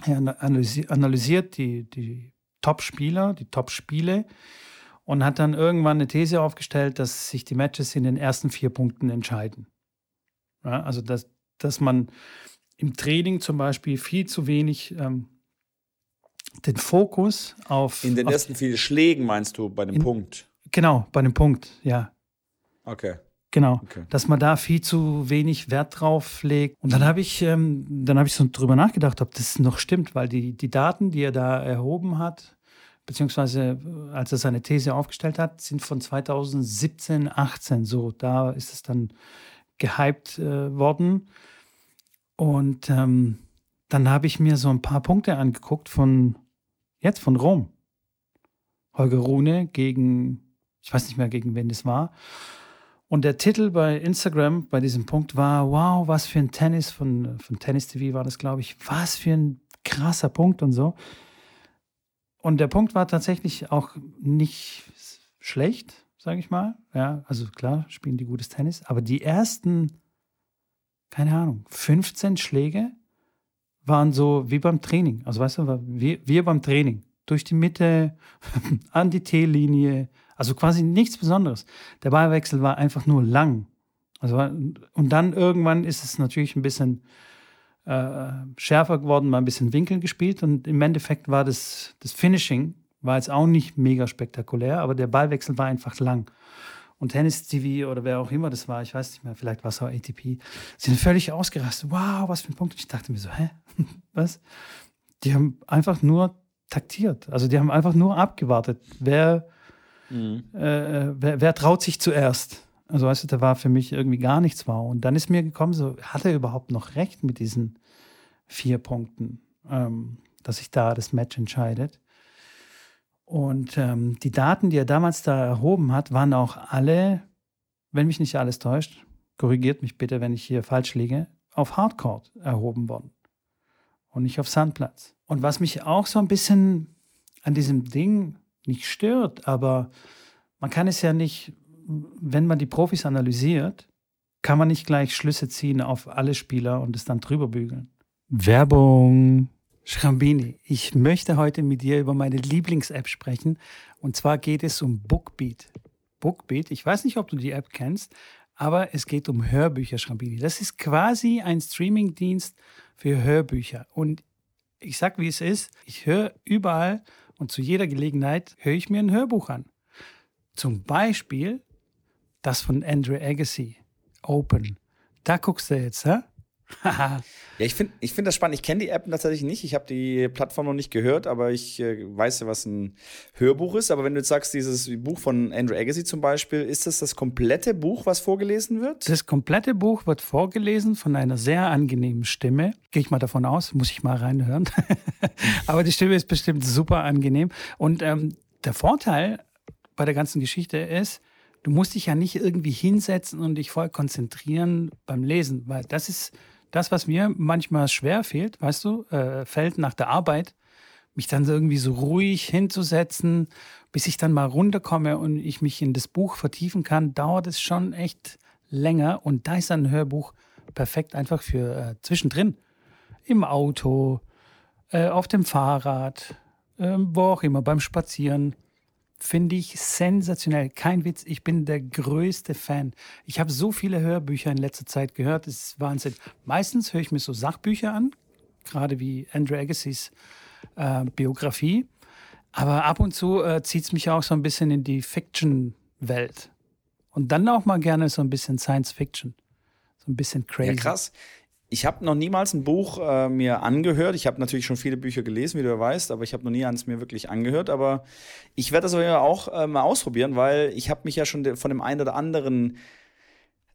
Er ana- analysi analysiert die, die Top-Spieler, die Top-Spiele und hat dann irgendwann eine These aufgestellt, dass sich die Matches in den ersten vier Punkten entscheiden. Ja, also, dass, dass man im Training zum Beispiel viel zu wenig ähm, den Fokus auf. In den auf, ersten vielen Schlägen meinst du bei dem In- Punkt. Genau, bei dem Punkt, ja. Okay. Genau, Okay. dass man da viel zu wenig Wert drauf legt. Und dann habe ich, ähm, dann habe ich so drüber nachgedacht, ob das noch stimmt, weil die, die Daten, die er da erhoben hat, beziehungsweise äh, als er seine These aufgestellt hat, sind von 2017, 18. So, da ist es dann gehypt äh, worden. Und ähm, dann habe ich mir so ein paar Punkte angeguckt von jetzt von Rom. Holger Rune gegen, ich weiß nicht mehr, gegen wen das war. Und der Titel bei Instagram bei diesem Punkt war: Wow, was für ein Tennis von, von Tennis TV war das, glaube ich. Was für ein krasser Punkt und so. Und der Punkt war tatsächlich auch nicht schlecht, sage ich mal. Ja, also klar, spielen die gutes Tennis. Aber die ersten, keine Ahnung, 15 Schläge waren so wie beim Training. Also weißt du, wie wir beim Training. Durch die Mitte, <laughs> an die T-Linie, also quasi nichts Besonderes. Der Ballwechsel war einfach nur lang. Also, und dann irgendwann ist es natürlich ein bisschen äh, schärfer geworden, mal ein bisschen Winkel gespielt und im Endeffekt war das, das Finishing war jetzt auch nicht mega spektakulär, aber der Ballwechsel war einfach lang. Und Tennis TV oder wer auch immer das war, ich weiß nicht mehr, vielleicht war es auch ATP, sind völlig ausgerastet. Wow, was für ein Punkt. Und ich dachte mir so, hä? <laughs> Was? Die haben einfach nur taktiert. Also die haben einfach nur abgewartet, wer, mhm. äh, wer, wer, traut sich zuerst. Also weißt du, da war für mich irgendwie gar nichts wow. Und dann ist mir gekommen, so hat er überhaupt noch recht mit diesen vier Punkten, ähm, dass sich da das Match entscheidet. Und ähm, die Daten, die er damals da erhoben hat, waren auch alle, wenn mich nicht alles täuscht, korrigiert mich bitte, wenn ich hier falsch liege, auf Hardcore erhoben worden und nicht auf Sandplatz. Und was mich auch so ein bisschen an diesem Ding nicht stört, aber man kann es ja nicht, wenn man die Profis analysiert, kann man nicht gleich Schlüsse ziehen auf alle Spieler und es dann drüber bügeln. Werbung. Schrambini, ich möchte heute mit dir über meine Lieblings-App sprechen. Und zwar geht es um Bookbeat. Bookbeat, ich weiß nicht, ob du die App kennst, aber es geht um Hörbücher, Schrambini. Das ist quasi ein Streaming-Dienst für Hörbücher. Und ich sag, wie es ist, ich höre überall und zu jeder Gelegenheit höre ich mir ein Hörbuch an. Zum Beispiel das von Andrew Agassi, Open. Da guckst du jetzt, hä? <laughs> ja, ich finde ich find das spannend. Ich kenne die App tatsächlich nicht. Ich habe die Plattform noch nicht gehört, aber ich äh, weiß ja, was ein Hörbuch ist. Aber wenn du jetzt sagst, dieses Buch von Andrew Agassi zum Beispiel, ist das das komplette Buch, was vorgelesen wird? Das komplette Buch wird vorgelesen von einer sehr angenehmen Stimme. Gehe ich mal davon aus, muss ich mal reinhören. <laughs> aber die Stimme ist bestimmt super angenehm. Und ähm, der Vorteil bei der ganzen Geschichte ist, du musst dich ja nicht irgendwie hinsetzen und dich voll konzentrieren beim Lesen, weil das ist das, was mir manchmal schwer fehlt, weißt du, äh, fällt nach der Arbeit, mich dann irgendwie so ruhig hinzusetzen, bis ich dann mal runterkomme und ich mich in das Buch vertiefen kann, dauert es schon echt länger. Und da ist ein Hörbuch perfekt einfach für äh, zwischendrin. Im Auto, äh, auf dem Fahrrad, ähm, wo auch immer, beim Spazieren finde ich sensationell. Kein Witz, ich bin der größte Fan. Ich habe so viele Hörbücher in letzter Zeit gehört, das ist Wahnsinn. Meistens höre ich mir so Sachbücher an, gerade wie Andrew Agassiz äh, Biografie. Aber ab und zu äh, zieht es mich auch so ein bisschen in die Fiction-Welt. Und dann auch mal gerne so ein bisschen Science Fiction. So ein bisschen crazy. Ja, krass ich habe noch niemals ein Buch äh, mir angehört. Ich habe natürlich schon viele Bücher gelesen, wie du ja weißt, aber ich habe noch nie eins mir wirklich angehört. Aber ich werde das aber auch äh, mal ausprobieren, weil ich habe mich ja schon von dem einen oder anderen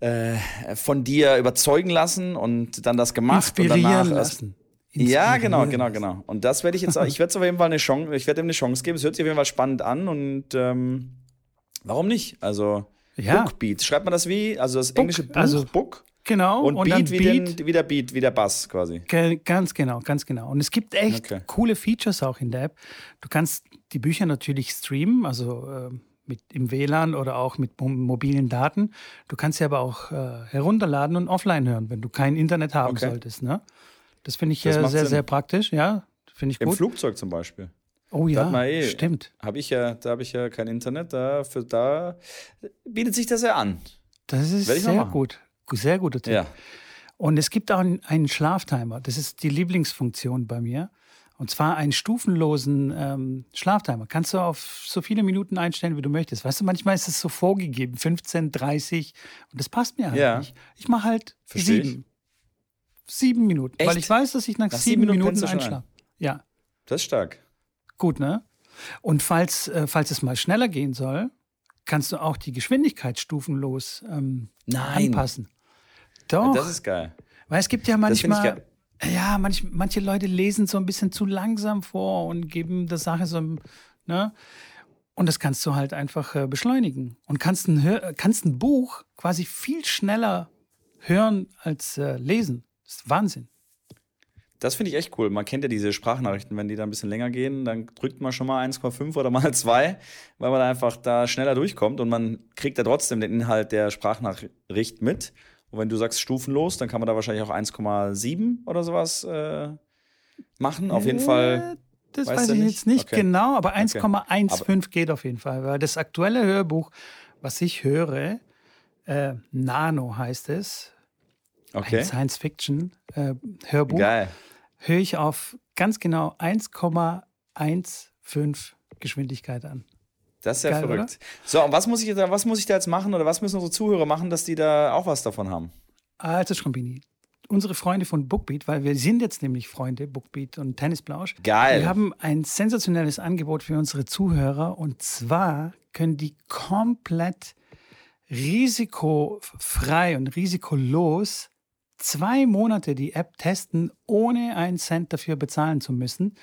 äh, von dir überzeugen lassen und dann das gemacht Inspirieren und danach lassen. Ja, genau, genau, genau. Und das werde ich jetzt, auch, ich werde es auf jeden Fall eine Chance, ich werde ihm eine Chance geben. Es hört sich auf jeden Fall spannend an und ähm, warum nicht? Also ja. Bookbeat, schreibt man das wie? Also das englische Buch, also, Book? Genau. Und, und Beat, wie, Beat den, wie der Beat, wie der Bass quasi. Ganz genau, ganz genau. Und es gibt echt okay. coole Features auch in der App. Du kannst die Bücher natürlich streamen, also äh, mit im WLAN oder auch mit mobilen Daten. Du kannst sie aber auch äh, herunterladen und offline hören, wenn du kein Internet haben okay. solltest. Ne? Das finde ich das äh, sehr, Sinn. sehr praktisch. Ja, finde ich gut. Im Flugzeug zum Beispiel. Oh ja, eh, stimmt. Hab ich ja, da habe ich ja kein Internet. Da, für, da bietet sich das ja an. Das ist sehr gut. Sehr guter Tipp. Ja. Und es gibt auch einen Schlaftimer. Das ist die Lieblingsfunktion bei mir. Und zwar einen stufenlosen ähm, Schlaftimer. Kannst du auf so viele Minuten einstellen, wie du möchtest. Weißt du, manchmal ist es so vorgegeben, 15, 30. Und das passt mir halt ja. nicht. Ich mache halt Versteh sieben. Ich. Sieben Minuten. Echt? Weil ich weiß, dass ich nach, nach sieben, sieben, Minuten, Minuten einschlafe. Ein. Ja. Das ist stark. Gut, ne? Und falls, äh, falls es mal schneller gehen soll, kannst du auch die Geschwindigkeit stufenlos ähm, anpassen. Doch. Das ist geil. Weil es gibt ja manchmal, ja, manch, manche Leute lesen so ein bisschen zu langsam vor und geben der Sache so, ne? Und das kannst du halt einfach äh, beschleunigen. Und kannst ein, kannst ein Buch quasi viel schneller hören als äh, lesen. Das ist Wahnsinn. Das finde ich echt cool. Man kennt ja diese Sprachnachrichten, wenn die da ein bisschen länger gehen, dann drückt man schon mal 1,5 oder mal <laughs> 2, weil man einfach da schneller durchkommt und man kriegt ja trotzdem den Inhalt der Sprachnachricht mit. Und wenn du sagst stufenlos, dann kann man da wahrscheinlich auch 1,7 oder sowas äh, machen. Auf jeden äh, Fall. Das weiß ich jetzt nicht okay. genau, aber 1,15 okay. geht auf jeden Fall. Weil das aktuelle Hörbuch, was ich höre, äh, Nano heißt es. Okay. Ein Science-Fiction-Hörbuch. Geil. Höre ich auf ganz genau 1,15 Geschwindigkeit an. Das ist ja Geil, verrückt. Oder? So, und was muss, ich da, was muss ich da jetzt machen oder was müssen unsere Zuhörer machen, dass die da auch was davon haben? Also, Schrombini, unsere Freunde von Bookbeat, weil wir sind jetzt nämlich Freunde, Bookbeat und Tennisblausch. Geil. Wir haben ein sensationelles Angebot für unsere Zuhörer und zwar können die komplett risikofrei und risikolos zwei Monate die App testen, ohne einen Cent dafür bezahlen zu müssen.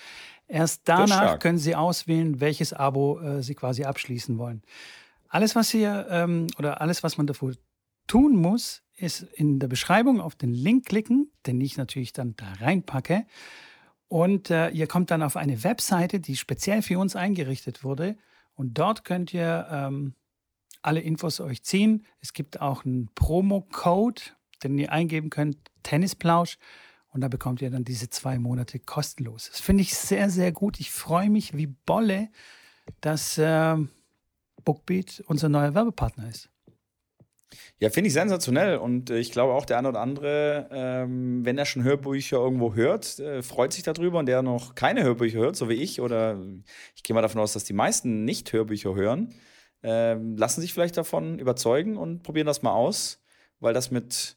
Erst danach können Sie auswählen, welches Abo äh, Sie quasi abschließen wollen. Alles, was hier ähm, oder alles, was man dafür tun muss, ist in der Beschreibung auf den Link klicken, den ich natürlich dann da reinpacke. Und äh, ihr kommt dann auf eine Webseite, die speziell für uns eingerichtet wurde. Und dort könnt ihr ähm, alle Infos euch ziehen. Es gibt auch einen Promo-Code, den ihr eingeben könnt, Tennisplausch. Und da bekommt ihr dann diese zwei Monate kostenlos. Das finde ich sehr, sehr gut. Ich freue mich wie Bolle, dass äh, Bookbeat unser neuer Werbepartner ist. Ja, finde ich sensationell und äh, ich glaube auch der eine oder andere, ähm, wenn er schon Hörbücher irgendwo hört, äh, freut sich darüber und der noch keine Hörbücher hört, so wie ich oder ich gehe mal davon aus, dass die meisten nicht Hörbücher hören, äh, lassen sich vielleicht davon überzeugen und probieren das mal aus, weil das mit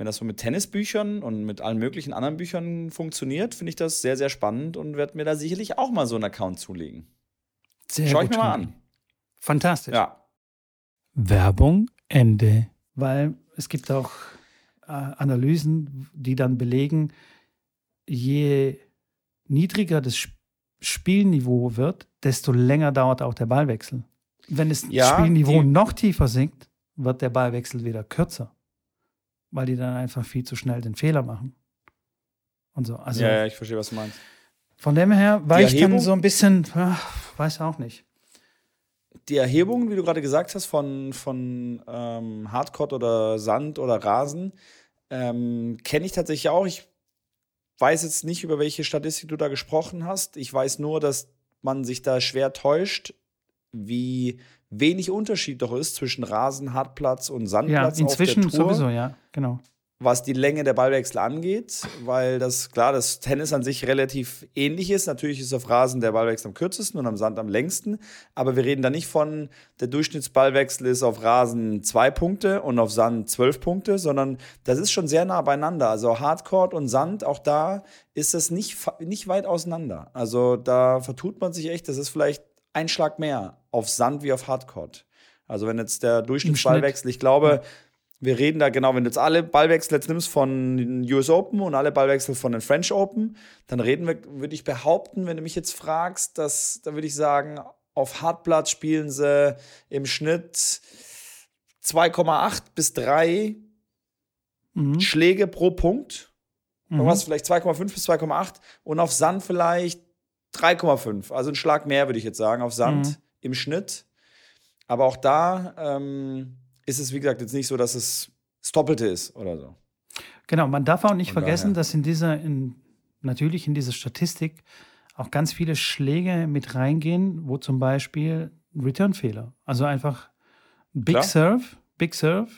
wenn das so mit Tennisbüchern und mit allen möglichen anderen Büchern funktioniert, finde ich das sehr, sehr spannend und werde mir da sicherlich auch mal so einen Account zulegen. Sehr Schau gut, ich mir mal an. Fantastisch. Ja. Werbung, Ende. Weil es gibt auch äh, Analysen, die dann belegen, je niedriger das Sp- Spielniveau wird, desto länger dauert auch der Ballwechsel. Wenn das Ja, Spielniveau noch tiefer sinkt, wird der Ballwechsel wieder kürzer, weil die dann einfach viel zu schnell den Fehler machen. Und so. Also ja, ja, ich verstehe, was du meinst. von dem her war Die ich dann Erhebung- so ein bisschen, ach, weiß auch nicht. Die Erhebungen, wie du gerade gesagt hast, von, von ähm, Hardcore oder Sand oder Rasen, ähm, kenne ich tatsächlich auch. Ich weiß jetzt nicht, über welche Statistik du da gesprochen hast. Ich weiß nur, dass man sich da schwer täuscht, wie wenig Unterschied doch ist zwischen Rasen, Hartplatz und Ja, Sandplatz inzwischen auf der Tour. sowieso, ja, genau. was die Länge der Ballwechsel angeht, weil das klar, das Tennis an sich relativ ähnlich ist. Natürlich ist auf Rasen der Ballwechsel am kürzesten und am Sand am längsten, aber wir reden da nicht von, der Durchschnittsballwechsel ist auf Rasen zwei Punkte und auf Sand zwölf Punkte, sondern das ist schon sehr nah beieinander. Also Hardcourt und Sand, auch da ist es nicht, nicht weit auseinander. Also da vertut man sich echt, das ist vielleicht ein Schlag mehr auf Sand wie auf Hardcourt. Also wenn jetzt der Durchschnittsballwechsel, ich glaube, wir reden da genau, wenn du jetzt alle Ballwechsel jetzt nimmst von den US Open und alle Ballwechsel von den French Open, dann reden wir, würde ich behaupten, wenn du mich jetzt fragst, dass, da würde ich sagen, auf Hartplatz spielen sie im Schnitt 2,8 bis 3 Mhm. Schläge pro Punkt. Mhm. Irgendwas vielleicht 2,5 bis 2,8 und auf Sand vielleicht 3,5. Also ein Schlag mehr, würde ich jetzt sagen, auf Sand Mhm. im Schnitt. Aber auch da ähm, ist es, wie gesagt, jetzt nicht so, dass es das Doppelte ist oder so. Genau, man darf auch nicht Von vergessen, daher. dass in dieser, in, natürlich in dieser Statistik auch ganz viele Schläge mit reingehen, wo zum Beispiel Return-Fehler, also einfach Big Klar. Serve, Big Serve,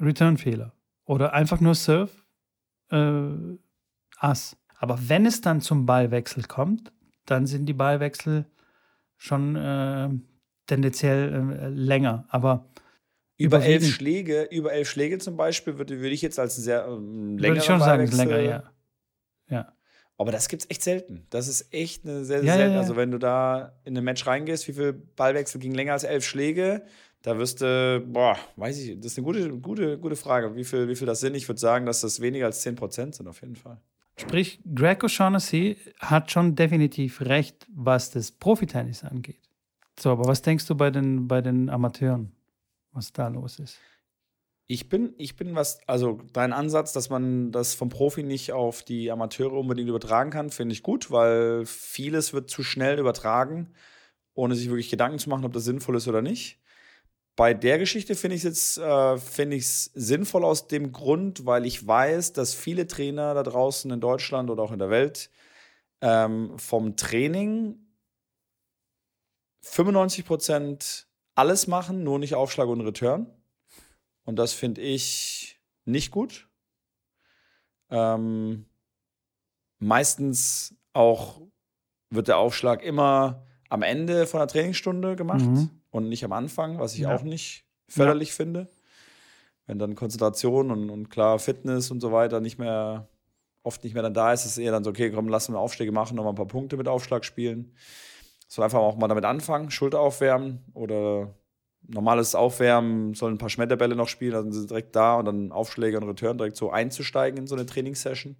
Return-Fehler oder einfach nur Serve, äh, Ass. Aber wenn es dann zum Ballwechsel kommt, dann sind die Ballwechsel schon äh, tendenziell äh, länger. Aber Über elf. Schläge, über elf Schläge zum Beispiel, würde, würde ich jetzt als ein sehr ähm, würde längeren ich schon sagen, ist Ballwechsel- länger, ja. Ja. Aber das gibt's echt selten. Das ist echt eine sehr, sehr Ja, ja, selten. ja. Also wenn du da in ein Match reingehst, wie viel Ballwechsel ging länger als elf Schläge, da wirst du, boah, weiß ich, das ist eine gute, gute, gute Frage, wie viel, wie viel das sind. Ich würde sagen, dass das weniger als 10% sind auf jeden Fall. Sprich, Greg O'Shaughnessy hat schon definitiv recht, was das Profitennis angeht. So, aber was denkst du bei den, bei den Amateuren, was da los ist? Ich bin, ich bin was, also dein Ansatz, dass man das vom Profi nicht auf die Amateure unbedingt übertragen kann, finde ich gut, weil vieles wird zu schnell übertragen, ohne sich wirklich Gedanken zu machen, ob das sinnvoll ist oder nicht. Bei der Geschichte finde ich es äh, finde ich's sinnvoll aus dem Grund, weil ich weiß, dass viele Trainer da draußen in Deutschland oder auch in der Welt ähm, vom Training 95% alles machen, nur nicht Aufschlag und Return. Und das finde ich nicht gut. Ähm, meistens auch wird der Aufschlag immer am Ende von der Trainingsstunde gemacht Mhm. Und nicht am Anfang, was ich Ja. auch nicht förderlich finde. wenn dann Konzentration und, und klar Fitness und so weiter nicht mehr, oft nicht mehr dann da ist, ist es eher dann so, okay, komm, lass wir Aufschläge machen, nochmal ein paar Punkte mit Aufschlag spielen. Soll einfach auch mal damit anfangen, Schulter aufwärmen oder normales Aufwärmen, sollen ein paar Schmetterbälle noch spielen, dann sind sie direkt da und dann Aufschläge und Return direkt so einzusteigen in so eine Trainingssession.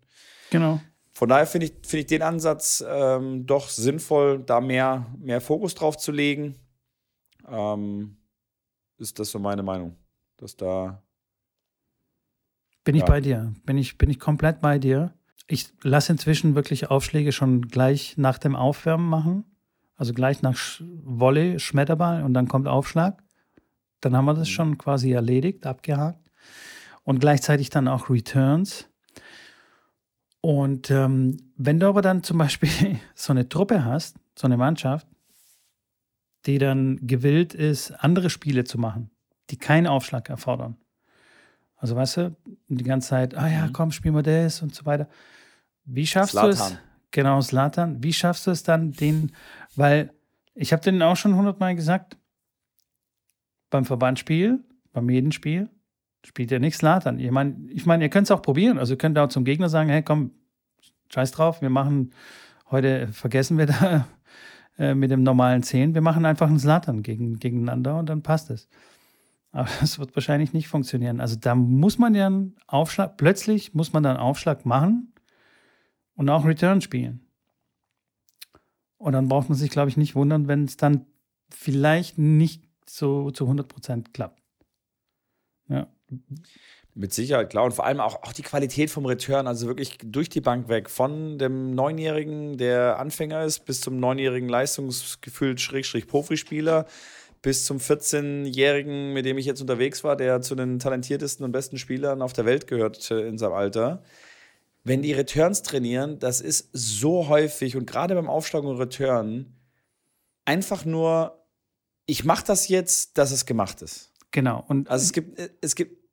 Genau. Von daher finde ich, find ich den Ansatz ähm, doch sinnvoll, da mehr, mehr Fokus drauf zu legen. Ähm, ist das so meine Meinung, dass da. Bin ich Ja. bei dir. Bin ich, bin ich komplett bei dir. Ich lasse inzwischen wirklich Aufschläge schon gleich nach dem Aufwärmen machen. Also gleich nach Volley, Schmetterball und dann kommt Aufschlag. Dann haben wir das schon quasi erledigt, abgehakt. Und gleichzeitig dann auch Returns. Und ähm, wenn du aber dann zum Beispiel <laughs> so eine Truppe hast, so eine Mannschaft, die dann gewillt ist, andere Spiele zu machen, die keinen Aufschlag erfordern. Also weißt du, die ganze Zeit, ah ja, Mhm. komm, spielen wir das und so weiter. Wie schaffst du es? Zlatan. Genau, Slatan. Wie schaffst du es dann, den, weil ich habe denen auch schon hundertmal gesagt, beim Verbandsspiel, beim Medenspiel, spielt ihr nicht Slatan. Ich meine, ich mein, ihr könnt es auch probieren. Also ihr könnt auch zum Gegner sagen, hey, komm, scheiß drauf, wir machen, heute vergessen wir da äh, mit dem normalen 10, wir machen einfach einen Slatan gegen, gegeneinander und dann passt es. Aber <laughs> das wird wahrscheinlich nicht funktionieren. Also da muss man ja einen Aufschlag, plötzlich muss man dann Aufschlag machen und auch Return spielen. Und dann braucht man sich, glaube ich, nicht wundern, wenn es dann vielleicht nicht so zu 100 Prozent klappt. Ja. Mit Sicherheit, klar. Und vor allem auch, auch die Qualität vom Return, also wirklich durch die Bank weg. Von dem Neunjährigen, der Anfänger ist, bis zum neunjährigen Leistungsgefühl Schrägstrich Profispieler, bis zum 14-Jährigen, mit dem ich jetzt unterwegs war, der zu den talentiertesten und besten Spielern auf der Welt gehört äh, in seinem Alter. Wenn die Returns trainieren, das ist so häufig und gerade beim Aufschlag und Return einfach nur, ich mache das jetzt, dass es gemacht ist. Genau. Und Also es gibt, es gibt,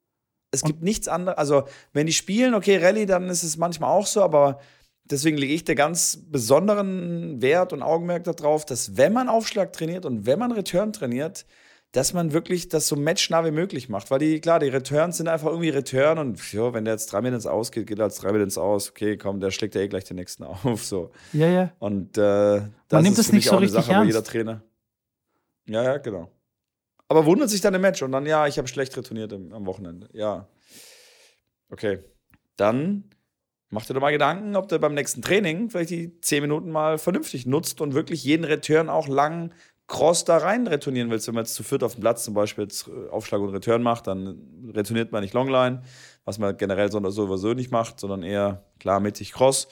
es gibt nichts anderes. Also, wenn die spielen, okay, Rallye, dann ist es manchmal auch so, aber deswegen lege ich da ganz besonderen Wert und Augenmerk darauf, dass wenn man Aufschlag trainiert und wenn man Return trainiert, dass man wirklich das so matchnah wie möglich macht. Weil die, klar, die Returns sind einfach irgendwie Return und jo, wenn der jetzt drei Minuten ausgeht, geht er als drei Minuten aus. Okay, komm, der schlägt ja eh gleich den nächsten <laughs> auf. So. ja, ja. Und äh, das nimmt ist mich nicht so auch eine richtig Sache, ernst. jeder Trainer. Ja, ja, genau. Aber wundert sich dann im Match und dann, ja, ich habe schlecht retourniert am Wochenende. Ja. Okay. Dann mach dir doch mal Gedanken, ob du beim nächsten Training vielleicht die 10 Minuten mal vernünftig nutzt und wirklich jeden Return auch lang cross da rein retournieren willst. Wenn man jetzt zu viert auf dem Platz zum Beispiel jetzt äh, Aufschlag und Return macht, dann retourniert man nicht Longline, was man generell so- sowieso nicht macht, sondern eher klar mittig cross.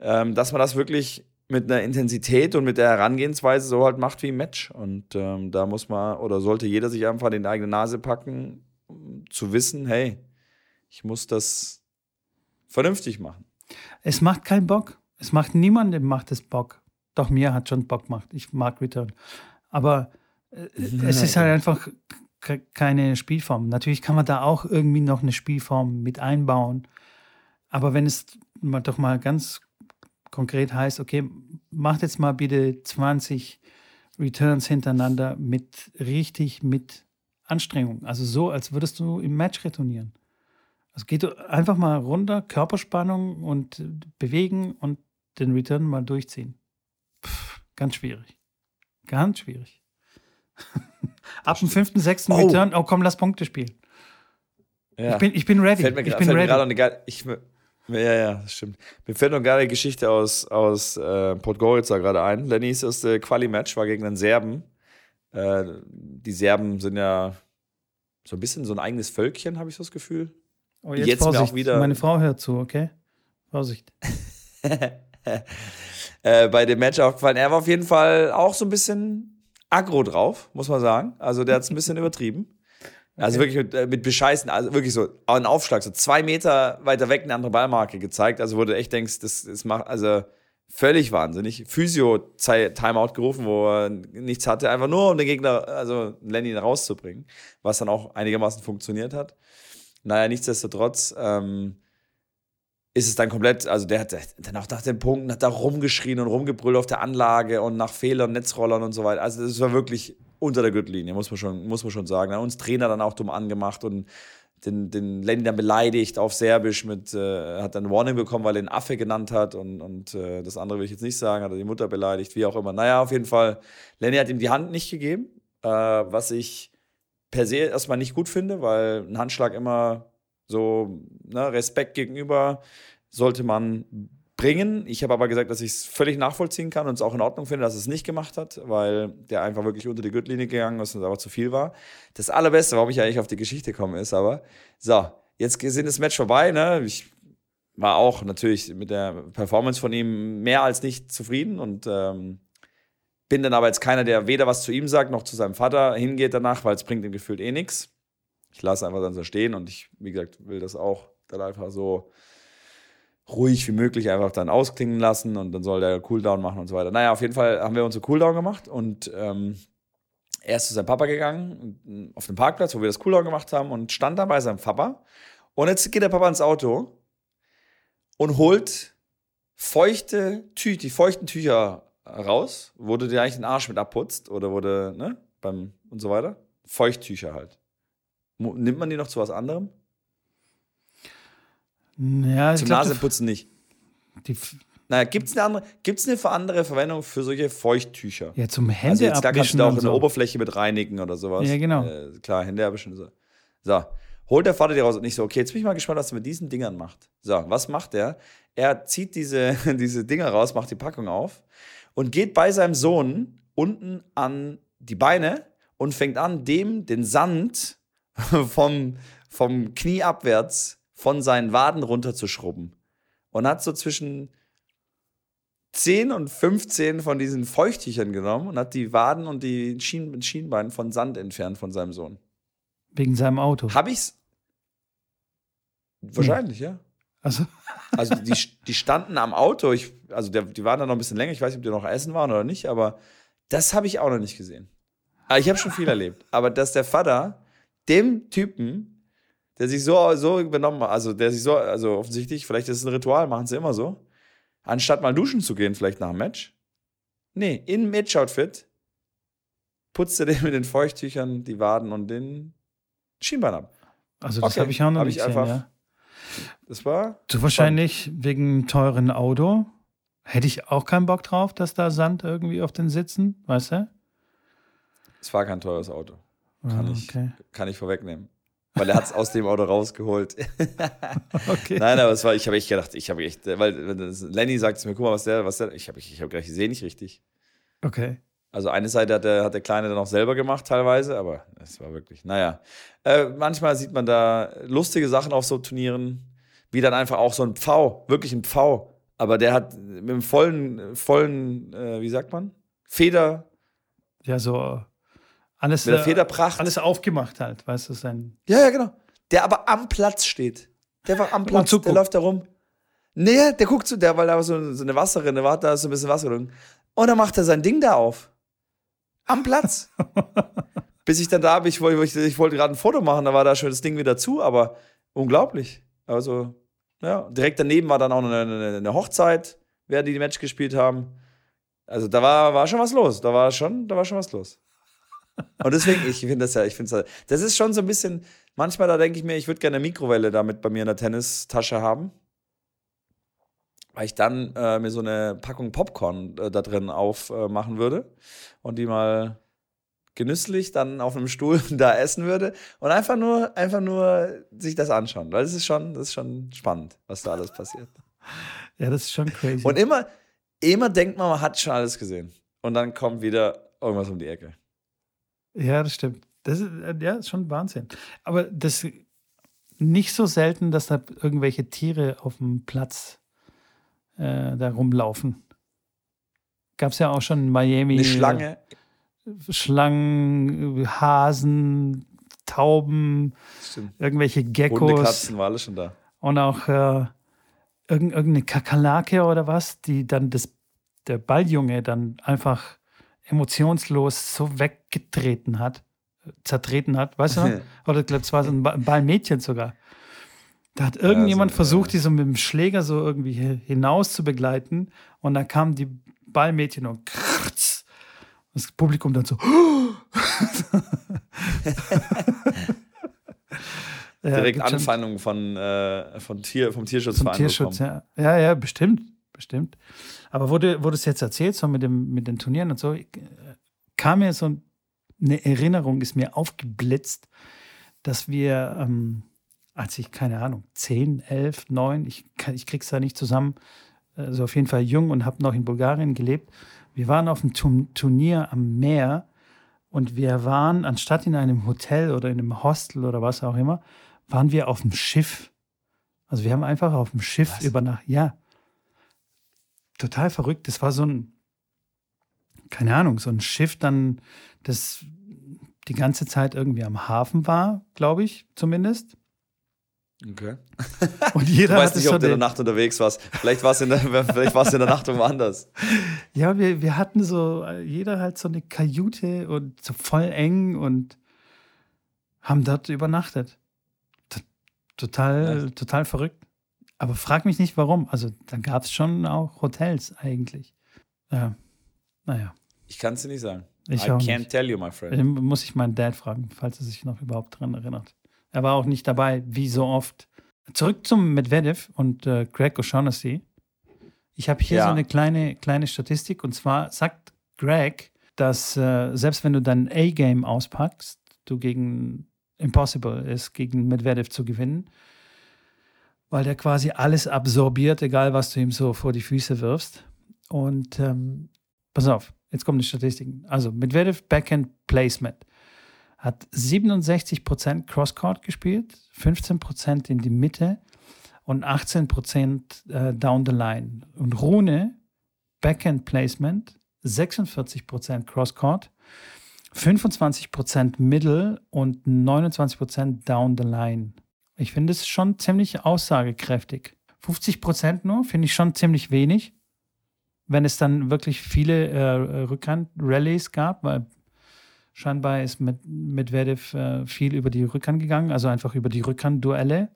Ähm, dass man das wirklich mit einer Intensität und mit der Herangehensweise so halt macht wie im Match. Und ähm, da muss man oder sollte jeder sich einfach in die eigene Nase packen, um zu wissen, hey, ich muss das vernünftig machen. Es macht keinen Bock. Es macht niemandem macht es Bock. Doch mir hat schon Bock gemacht. Ich mag Return. Aber äh, es ist halt einfach ke- keine Spielform. Natürlich kann man da auch irgendwie noch eine Spielform mit einbauen. Aber wenn es mal doch mal ganz konkret heißt, okay, macht jetzt mal bitte 20 Returns hintereinander mit richtig mit Anstrengung. Also so, als würdest du im Match retournieren. Also geht einfach mal runter, Körperspannung und bewegen und den Return mal durchziehen. Pff, ganz schwierig. Ganz schwierig. <laughs> Ab dem fünften, sechsten Oh. Return, oh komm, lass Punkte spielen. Ja. Ich, bin, ich bin ready. Fällt mir, ich bin fällt mir ready. gerade noch eine geile. Ich, ja, ja, das stimmt. Mir fällt noch eine geile Geschichte aus, aus äh, Podgorica gerade ein. Lenny ist das äh, Quali-Match, war gegen den Serben. Äh, die Serben sind ja so ein bisschen so ein eigenes Völkchen, habe ich so das Gefühl. oh, jetzt, jetzt Vorsicht. auch wieder- Meine Frau hört zu, okay? Vorsicht. <laughs> äh, bei dem Match aufgefallen. Er war auf jeden Fall auch so ein bisschen aggro drauf, muss man sagen. Also der hat es ein bisschen <laughs> übertrieben. Also wirklich mit, äh, mit Bescheißen, also wirklich so ein Aufschlag, so zwei Meter weiter weg eine andere Ballmarke gezeigt. Also wo du echt denkst, das, das macht, also völlig wahnsinnig. Physio-Timeout gerufen, wo er nichts hatte, einfach nur um den Gegner, also Lenny rauszubringen, was dann auch einigermaßen funktioniert hat. Naja, nichtsdestotrotz, ähm, ist es dann komplett, also der hat dann auch nach den Punkten, hat da rumgeschrien und rumgebrüllt auf der Anlage und nach Fehlern, Netzrollern und so weiter. Also das war wirklich unter der Gürtellinie, muss man schon, muss man schon sagen. Hat uns Trainer dann auch dumm angemacht und den, den Lenny dann beleidigt auf Serbisch mit, äh, hat dann Warning bekommen, weil er ihn Affe genannt hat und, und äh, das andere will ich jetzt nicht sagen, hat er die Mutter beleidigt, wie auch immer. Naja, auf jeden Fall, Lenny hat ihm die Hand nicht gegeben, äh, was ich per se erstmal nicht gut finde, weil ein Handschlag immer so ne, Respekt gegenüber sollte man bringen. Ich habe aber gesagt, dass ich es völlig nachvollziehen kann und es auch in Ordnung finde, dass es nicht gemacht hat, weil der einfach wirklich unter die Gürtellinie gegangen ist und es aber zu viel war. Das Allerbeste, warum ich eigentlich auf die Geschichte komme, ist aber, so, jetzt sind das Match vorbei, ne? Ich war auch natürlich mit der Performance von ihm mehr als nicht zufrieden und ähm, bin dann aber jetzt keiner, der weder was zu ihm sagt, noch zu seinem Vater hingeht danach, weil es bringt ihm gefühlt eh nichts. Ich lasse einfach dann so stehen und ich, wie gesagt, will das auch dann einfach so ruhig wie möglich einfach dann ausklingen lassen und dann soll der Cooldown machen und so weiter. Naja, auf jeden Fall haben wir unsere Cooldown gemacht und ähm, er ist zu seinem Papa gegangen auf dem Parkplatz, wo wir das Cooldown gemacht haben und stand dann bei seinem Papa. Und jetzt geht der Papa ins Auto und holt feuchte Tücher, die feuchten Tücher raus, du dir eigentlich den Arsch mit abputzt oder wurde, ne, beim und so weiter. Feuchttücher halt. Nimmt man die noch zu was anderem? Ja, Zum Nasenputzen nicht. Die naja, gibt es eine, andere, gibt's eine andere Verwendung für solche Feuchttücher? Ja, zum Hände also Da kannst du auch eine so. Oberfläche mit reinigen oder sowas. Ja, genau. Äh, klar, Hände abwischen. So. so, holt der Vater die raus und ich so, okay, jetzt bin ich mal gespannt, was er mit diesen Dingern macht. So, was macht er? Er zieht diese, <laughs> diese Dinger raus, macht die Packung auf und geht bei seinem Sohn unten an die Beine und fängt an, dem den Sand <laughs> vom, vom Knie abwärts von seinen Waden runterzuschrubben. Und hat so zwischen 10 und 15 von diesen Feuchttüchern genommen und hat die Waden und die Schien Schienbeine von Sand entfernt von seinem Sohn. Wegen seinem Auto. Hab ich's? Wahrscheinlich, nee. ja. Also, <laughs> also die, die standen am Auto. Ich, also der, die waren da noch ein bisschen länger. Ich weiß nicht, ob die noch essen waren oder nicht, aber das habe ich auch noch nicht gesehen. Aber ich habe schon viel erlebt. Aber dass der Vater dem Typen der sich so, so benommen hat, also der sich so, also offensichtlich, vielleicht ist es ein Ritual, machen sie immer so, anstatt mal duschen zu gehen, vielleicht nach dem Match. Nee, in Match-Outfit putzt er den mit den Feuchttüchern die Waden und den Schienbein ab. Also das okay. habe ich auch noch hab nicht gesehen, einfach, ja. Das war. Du wahrscheinlich spannend. wegen teuren Auto. Hätte ich auch keinen Bock drauf, dass da Sand irgendwie auf den Sitzen, weißt du? Es war kein teures Auto. Kann, ah, okay. ich, kann ich vorwegnehmen weil er hat es aus dem Auto rausgeholt. <laughs> okay. Nein, aber es war, ich habe echt gedacht, ich habe echt, weil Lenny sagt mir, guck mal, was der, was der, ich habe ich hab gleich, ich sehe nicht richtig. Okay. Also eine Seite hat der, hat der Kleine dann auch selber gemacht teilweise, aber es war wirklich, naja. Äh, manchmal sieht man da lustige Sachen auf so Turnieren, wie dann einfach auch so ein Pfau, wirklich ein Pfau. Aber der hat mit einem vollen, vollen, äh, wie sagt man? Feder. Ja, so alles, mit der äh, Federpracht. Alles aufgemacht halt, weißt du, sein. Ja, ja, genau. Der aber am Platz steht. Der war am <laughs> Platz, der läuft da rum. Nee, der guckt zu, der, weil da so, so eine Wasserrinne war, da ist so ein bisschen Wasser drin. Und dann macht er sein Ding da auf. Am Platz. <laughs> Bis ich dann da bin, ich, ich, ich wollte gerade ein Foto machen, da war da schon das Ding wieder zu, aber unglaublich. Also, ja, direkt daneben war dann auch eine, eine, eine Hochzeit, während die die Match gespielt haben. Also da war, war schon was los. Da war schon, da war schon was los. Und deswegen, ich finde das ja, ich finde das, das ist schon so ein bisschen, manchmal da denke ich mir, ich würde gerne eine Mikrowelle damit bei mir in der Tennistasche haben. Weil ich dann äh, mir so eine Packung Popcorn äh, da drin aufmachen äh, würde und die mal genüsslich dann auf einem Stuhl <laughs> da essen würde und einfach nur, einfach nur sich das anschauen. Weil das ist schon, das ist schon spannend, was da alles passiert. Ja, das ist schon crazy. Und immer, immer denkt man, man hat schon alles gesehen. Und dann kommt wieder irgendwas um die Ecke. Ja, das stimmt. Das ist, äh, ja, ist schon Wahnsinn. Aber das ist nicht so selten, dass da irgendwelche Tiere auf dem Platz äh, da rumlaufen. Gab es ja auch schon in Miami. Eine Schlange. Schlangen, Hasen, Tauben, Stimmt. irgendwelche Geckos. Hundekatzen war alles schon da. Und auch äh, irgendeine Kakerlake oder was, die dann das, der Balljunge dann einfach emotionslos so weggetreten hat, zertreten hat, weißt du noch? Oder ich glaube, es war so ein Ballmädchen sogar. Da hat irgendjemand ja, so, versucht, die so mit dem Schläger so irgendwie hinaus zu begleiten und dann kam die Ballmädchen und krrz, das Publikum dann so. <gasps> direkt Anfeindungen von, äh, von Tier, vom Tierschutzverein vom Tierschutz, ja. ja, ja, bestimmt, bestimmt. Aber wo du es jetzt erzählst, so mit, dem, mit den Turnieren und so, kam mir so eine Erinnerung, ist mir aufgeblitzt, dass wir, ähm, als ich, keine Ahnung, 10, 11, 9, ich, ich krieg's da nicht zusammen, also auf jeden Fall jung und habe noch in Bulgarien gelebt. Wir waren auf einem Turnier am Meer und wir waren, anstatt in einem Hotel oder in einem Hostel oder was auch immer, waren wir auf dem Schiff. Also wir haben einfach auf dem Schiff übernachtet. Ja. Total verrückt. Das war so ein, keine Ahnung, so ein Schiff dann, das die ganze Zeit irgendwie am Hafen war, glaube ich, zumindest. Okay. Und <laughs> jeder du weißt nicht, ob du in der Nacht unterwegs warst. Vielleicht warst du in der, <laughs> vielleicht warst du in der Nacht irgendwo anders. Ja, wir, wir hatten so, jeder halt so eine Kajüte und so voll eng und haben dort übernachtet. T total, ja. total verrückt. Aber frag mich nicht, warum. Also, da gab es schon auch Hotels eigentlich. Ja, naja. Ich kann es dir nicht sagen. Ich I can't nicht. tell you, my friend. Den muss ich meinen Dad fragen, falls er sich noch überhaupt dran erinnert. Er war auch nicht dabei, wie so oft. Zurück zum Medvedev und äh, Greg O'Shaughnessy. Ich habe hier ja. so eine kleine, kleine Statistik und zwar sagt Greg, dass äh, selbst wenn du dein A-Game auspackst, du gegen Impossible ist, gegen Medvedev zu gewinnen, weil der quasi alles absorbiert, egal was du ihm so vor die Füße wirfst. Und ähm, pass auf, jetzt kommen die Statistiken. Also Medvedev Backhand Placement hat 67% Crosscourt gespielt, 15% in die Mitte und 18% äh, down the line. Und Rune, Backhand Placement, 46% Crosscourt, 25% Middle und 29% down the line. Ich finde es schon ziemlich aussagekräftig. 50% nur finde ich schon ziemlich wenig, wenn es dann wirklich viele äh, Rückhand-Rallies gab, weil Scheinbar ist mit Medvedev äh, viel über die Rückhand gegangen, also einfach über die Rückhand-Duelle.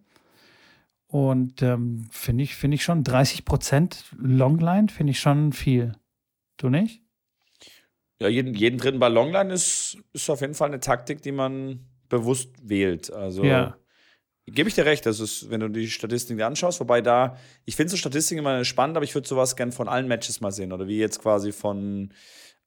Und ähm, finde ich, find ich schon 30 Prozent Longline, finde ich schon viel. Du nicht? Ja, jeden, jeden dritten Ball Longline ist, ist auf jeden Fall eine Taktik, die man bewusst wählt. Also ja. Gebe ich dir recht, das ist, wenn du die Statistiken dir anschaust, wobei da, ich finde so Statistiken immer spannend, aber ich würde sowas gern von allen Matches mal sehen. Oder wie jetzt quasi von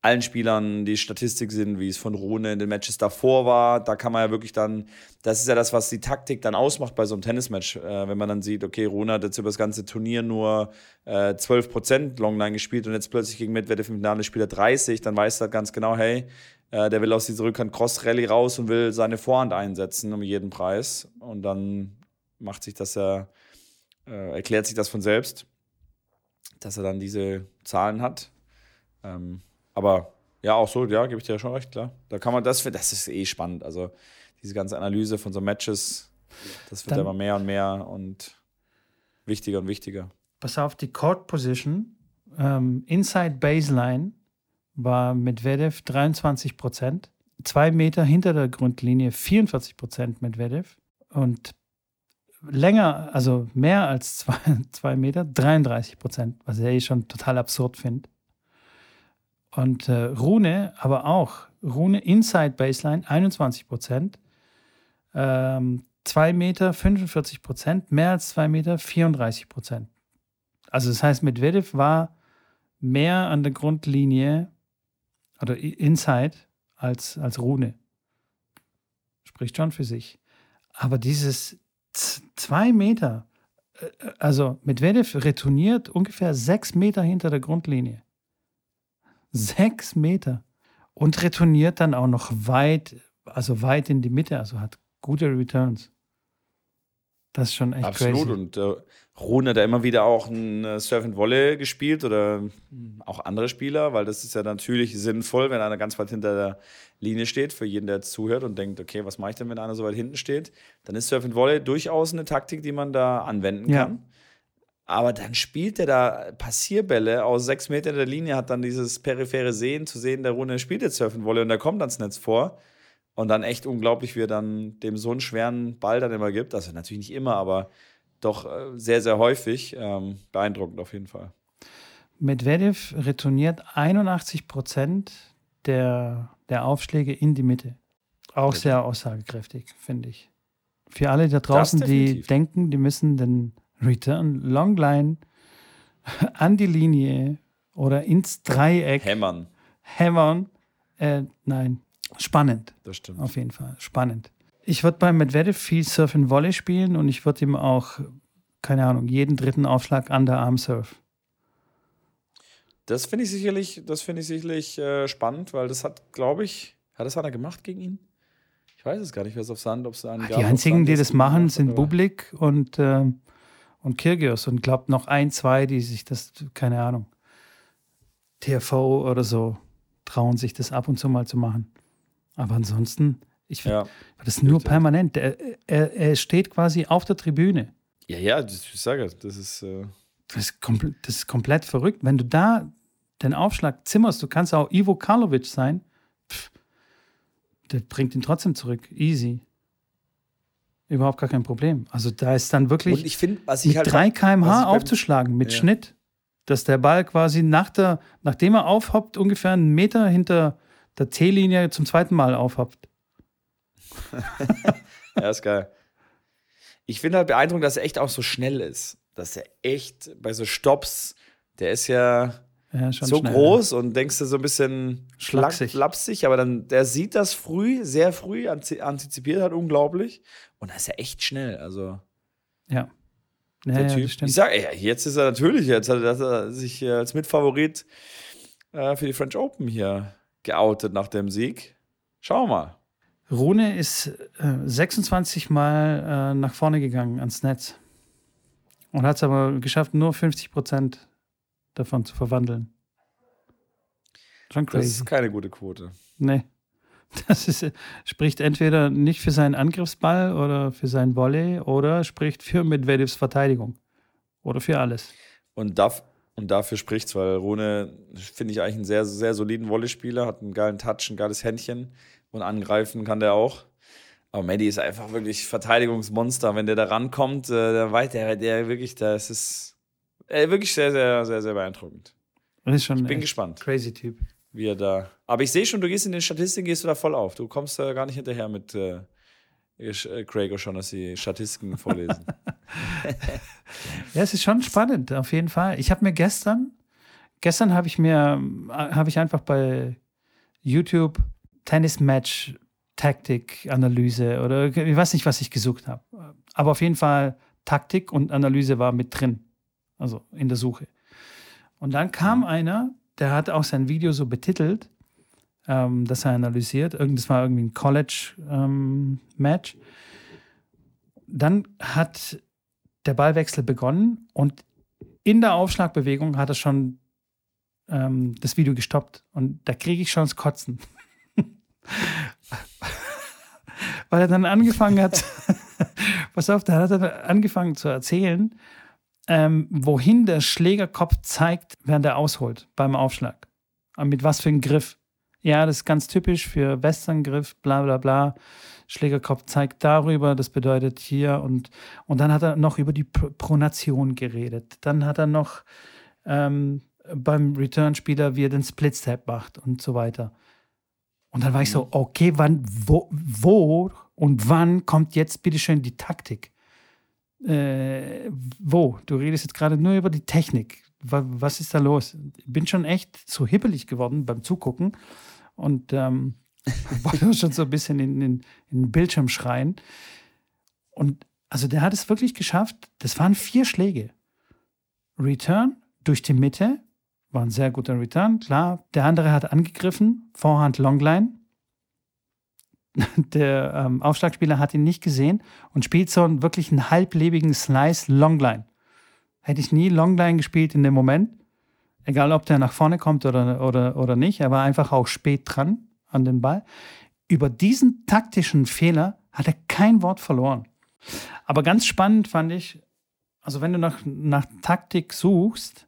allen Spielern die Statistik sind, wie es von Rune in den Matches davor war. Da kann man ja wirklich dann, das ist ja das, was die Taktik dann ausmacht bei so einem Tennismatch. Äh, wenn man dann sieht, okay, Rune hat jetzt über das ganze Turnier nur äh, 12% Longline gespielt und jetzt plötzlich gegen Medvedev im Finale spielt er 30, dann weiß er ganz genau, hey, äh, der will aus dieser Rückhand Cross Rally raus und will seine Vorhand einsetzen um jeden Preis. Und dann macht sich das ja, äh, erklärt sich das von selbst, dass er dann diese Zahlen hat. Ähm, aber ja, auch so, ja, gebe ich dir schon recht, klar. Da kann man das, das ist eh spannend. Also diese ganze Analyse von so Matches, das wird Dann, immer mehr und mehr und wichtiger und wichtiger. Pass auf, die Court Position, ähm, Inside Baseline war Medvedev 23 Prozent. Zwei Meter hinter der Grundlinie 44 Prozent Medvedev. Und länger, also mehr als zwei, <laughs> zwei Meter, 33 Prozent, was ich eh schon total absurd finde. Und äh, Rune, aber auch Rune Inside Baseline 21 Prozent. Ähm, 2 Meter 45 Prozent, mehr als 2 Meter 34 Prozent. Also das heißt, Medvedev war mehr an der Grundlinie oder Inside als, als Rune. Spricht schon für sich. Aber dieses 2 Meter, äh, also Medvedev retourniert ungefähr 6 Meter hinter der Grundlinie. Sechs Meter. Und retourniert dann auch noch weit, also weit in die Mitte, also hat gute Returns. Das ist schon echt Absolut. crazy. Und äh, Rune hat ja immer wieder auch ein äh, Surf and Volley gespielt oder auch andere Spieler, weil das ist ja natürlich sinnvoll, wenn einer ganz weit hinter der Linie steht, für jeden, der zuhört und denkt, okay, was mache ich denn, wenn einer so weit hinten steht? Dann ist Surf and Volley durchaus eine Taktik, die man da anwenden ja. kann. Aber dann spielt er da Passierbälle aus sechs Metern der Linie, hat dann dieses periphere Sehen zu sehen, der Runde spielt jetzt surfen wolle und der kommt ans Netz vor. Und dann echt unglaublich, wie er dann dem so einen schweren Ball dann immer gibt. Also natürlich nicht immer, aber doch äh, sehr, sehr häufig. Ähm, beeindruckend auf jeden Fall. Medvedev retourniert 81 Prozent der, der Aufschläge in die Mitte. Auch sehr aussagekräftig, finde ich. Für alle da draußen, die denken, die müssen den Return Longline <laughs> an die Linie oder ins Dreieck Hämmern. hämmern. Äh, nein, spannend. Das stimmt. Auf jeden Fall. Spannend. Ich würde bei Medvedev viel Surf and Volley spielen und ich würde ihm auch, keine Ahnung, jeden dritten Aufschlag Underarm Surf. Das finde ich sicherlich, das finde ich sicherlich äh, spannend, weil das hat, glaube ich, hat das einer gemacht gegen ihn? Ich weiß es gar nicht, wer es auf Sand, ob es einen gab. Die einzigen, die das machen, sind aber- Bublik und, ähm, und Kyrgios und glaubt noch ein, zwei, die sich das, keine Ahnung, TFO oder so, trauen sich das ab und zu mal zu machen. Aber ansonsten, ich Ja. das ist nur Richtig. permanent. Er, er, er steht quasi auf der Tribüne. ja, ja, das, ich sage, das ist. Äh, Das ist, das ist komplett verrückt. Wenn du da den Aufschlag zimmerst, du kannst auch Ivo Karlovic sein, pff, der bringt ihn trotzdem zurück. Easy. Überhaupt gar kein Problem. Also da ist dann wirklich und ich finde, was ich mit halt. 3 was ich km/h beim- aufzuschlagen, mit Ja. Schnitt, dass der Ball quasi nach der, nachdem er aufhoppt, ungefähr einen Meter hinter der T-Linie zum zweiten Mal aufhoppt. <laughs> Ja, ist geil. Ich finde halt beeindruckend, dass er echt auch so schnell ist. Dass er echt bei so Stops, der ist ja Ja, so schnell. groß und denkst du so ein bisschen Schlaksig. schlaksig. lapsig, aber dann, der sieht das früh, sehr früh, anti- antizipiert hat, unglaublich. Und da ist er echt schnell. Also Ja. Ja, der ja, Typ. Ich sag, ey, jetzt ist er natürlich, jetzt hat er, hat er sich äh, als Mitfavorit äh, für die French Open hier geoutet nach dem Sieg. Schauen wir mal. Rune ist äh, 26 Mal äh, nach vorne gegangen ans Netz und hat es aber geschafft, nur 50 Prozent davon zu verwandeln. Schon Das crazy. ist keine gute Quote. nee. Das ist, spricht entweder nicht für seinen Angriffsball oder für sein Volley oder spricht für Medvedevs Verteidigung. Oder für alles. Und, darf, und dafür spricht's, weil Rune finde ich eigentlich einen sehr, sehr soliden Volleyspieler, hat einen geilen Touch, ein geiles Händchen und angreifen kann der auch. Aber Maddie ist einfach wirklich Verteidigungsmonster. Wenn der da rankommt, äh, der weiß der, der wirklich, das ist äh, wirklich sehr, sehr, sehr, sehr beeindruckend. Das ist schon Ich bin gespannt, crazy Typ. wie er da. Aber ich sehe schon, du gehst in den Statistiken, gehst du da voll auf. Du kommst da gar nicht hinterher mit äh, äh, Craig schon, dass die Statistiken vorlesen. <laughs> Ja, es ist schon spannend, auf jeden Fall. Ich habe mir gestern, gestern habe ich mir, habe ich einfach bei YouTube Tennismatch Taktik, Analyse oder ich weiß nicht, was ich gesucht habe. Aber auf jeden Fall Taktik und Analyse war mit drin. Also in der Suche. Und dann kam einer, der hat auch sein Video so betitelt, ähm, dass er analysiert. Das war irgendwie ein College-Match. dann hat der Ballwechsel begonnen und in der Aufschlagbewegung hat er schon ähm, das Video gestoppt. Und da kriege ich schon das Kotzen. <laughs> Weil er dann angefangen hat, <laughs> pass auf, da hat er angefangen zu erzählen, ähm, wohin der Schlägerkopf zeigt, während er ausholt beim Aufschlag. Mit was für einem Griff. Ja, das ist ganz typisch für Westerngriff, bla bla bla. Schlägerkopf zeigt darüber, das bedeutet hier und, und dann hat er noch über die Pr Pronation geredet. Dann hat er noch ähm, beim Return-Spieler, wie er den Split-Step macht und so weiter. Und dann war ich so, okay, wann, wo, wo und wann kommt jetzt bitteschön die Taktik? Äh, wo? Du redest jetzt gerade nur über die Technik. Wa- Was ist da los? Ich bin schon echt so hippelig geworden beim Zugucken und ähm, <laughs> wollte schon so ein bisschen in, in, in den Bildschirm schreien. Und also der hat es wirklich geschafft. Das waren vier Schläge. Return durch die Mitte, war ein sehr guter Return, klar. Der andere hat angegriffen, Vorhand Longline. <laughs> Der ähm, Aufschlagspieler hat ihn nicht gesehen und spielt so einen wirklich einen halblebigen Slice Longline. Hätte ich nie Longline gespielt in dem Moment, egal ob der nach vorne kommt oder, oder, oder nicht. Er war einfach auch spät dran an den Ball. Über diesen taktischen Fehler hat er kein Wort verloren. Aber ganz spannend fand ich, also wenn du nach, nach Taktik suchst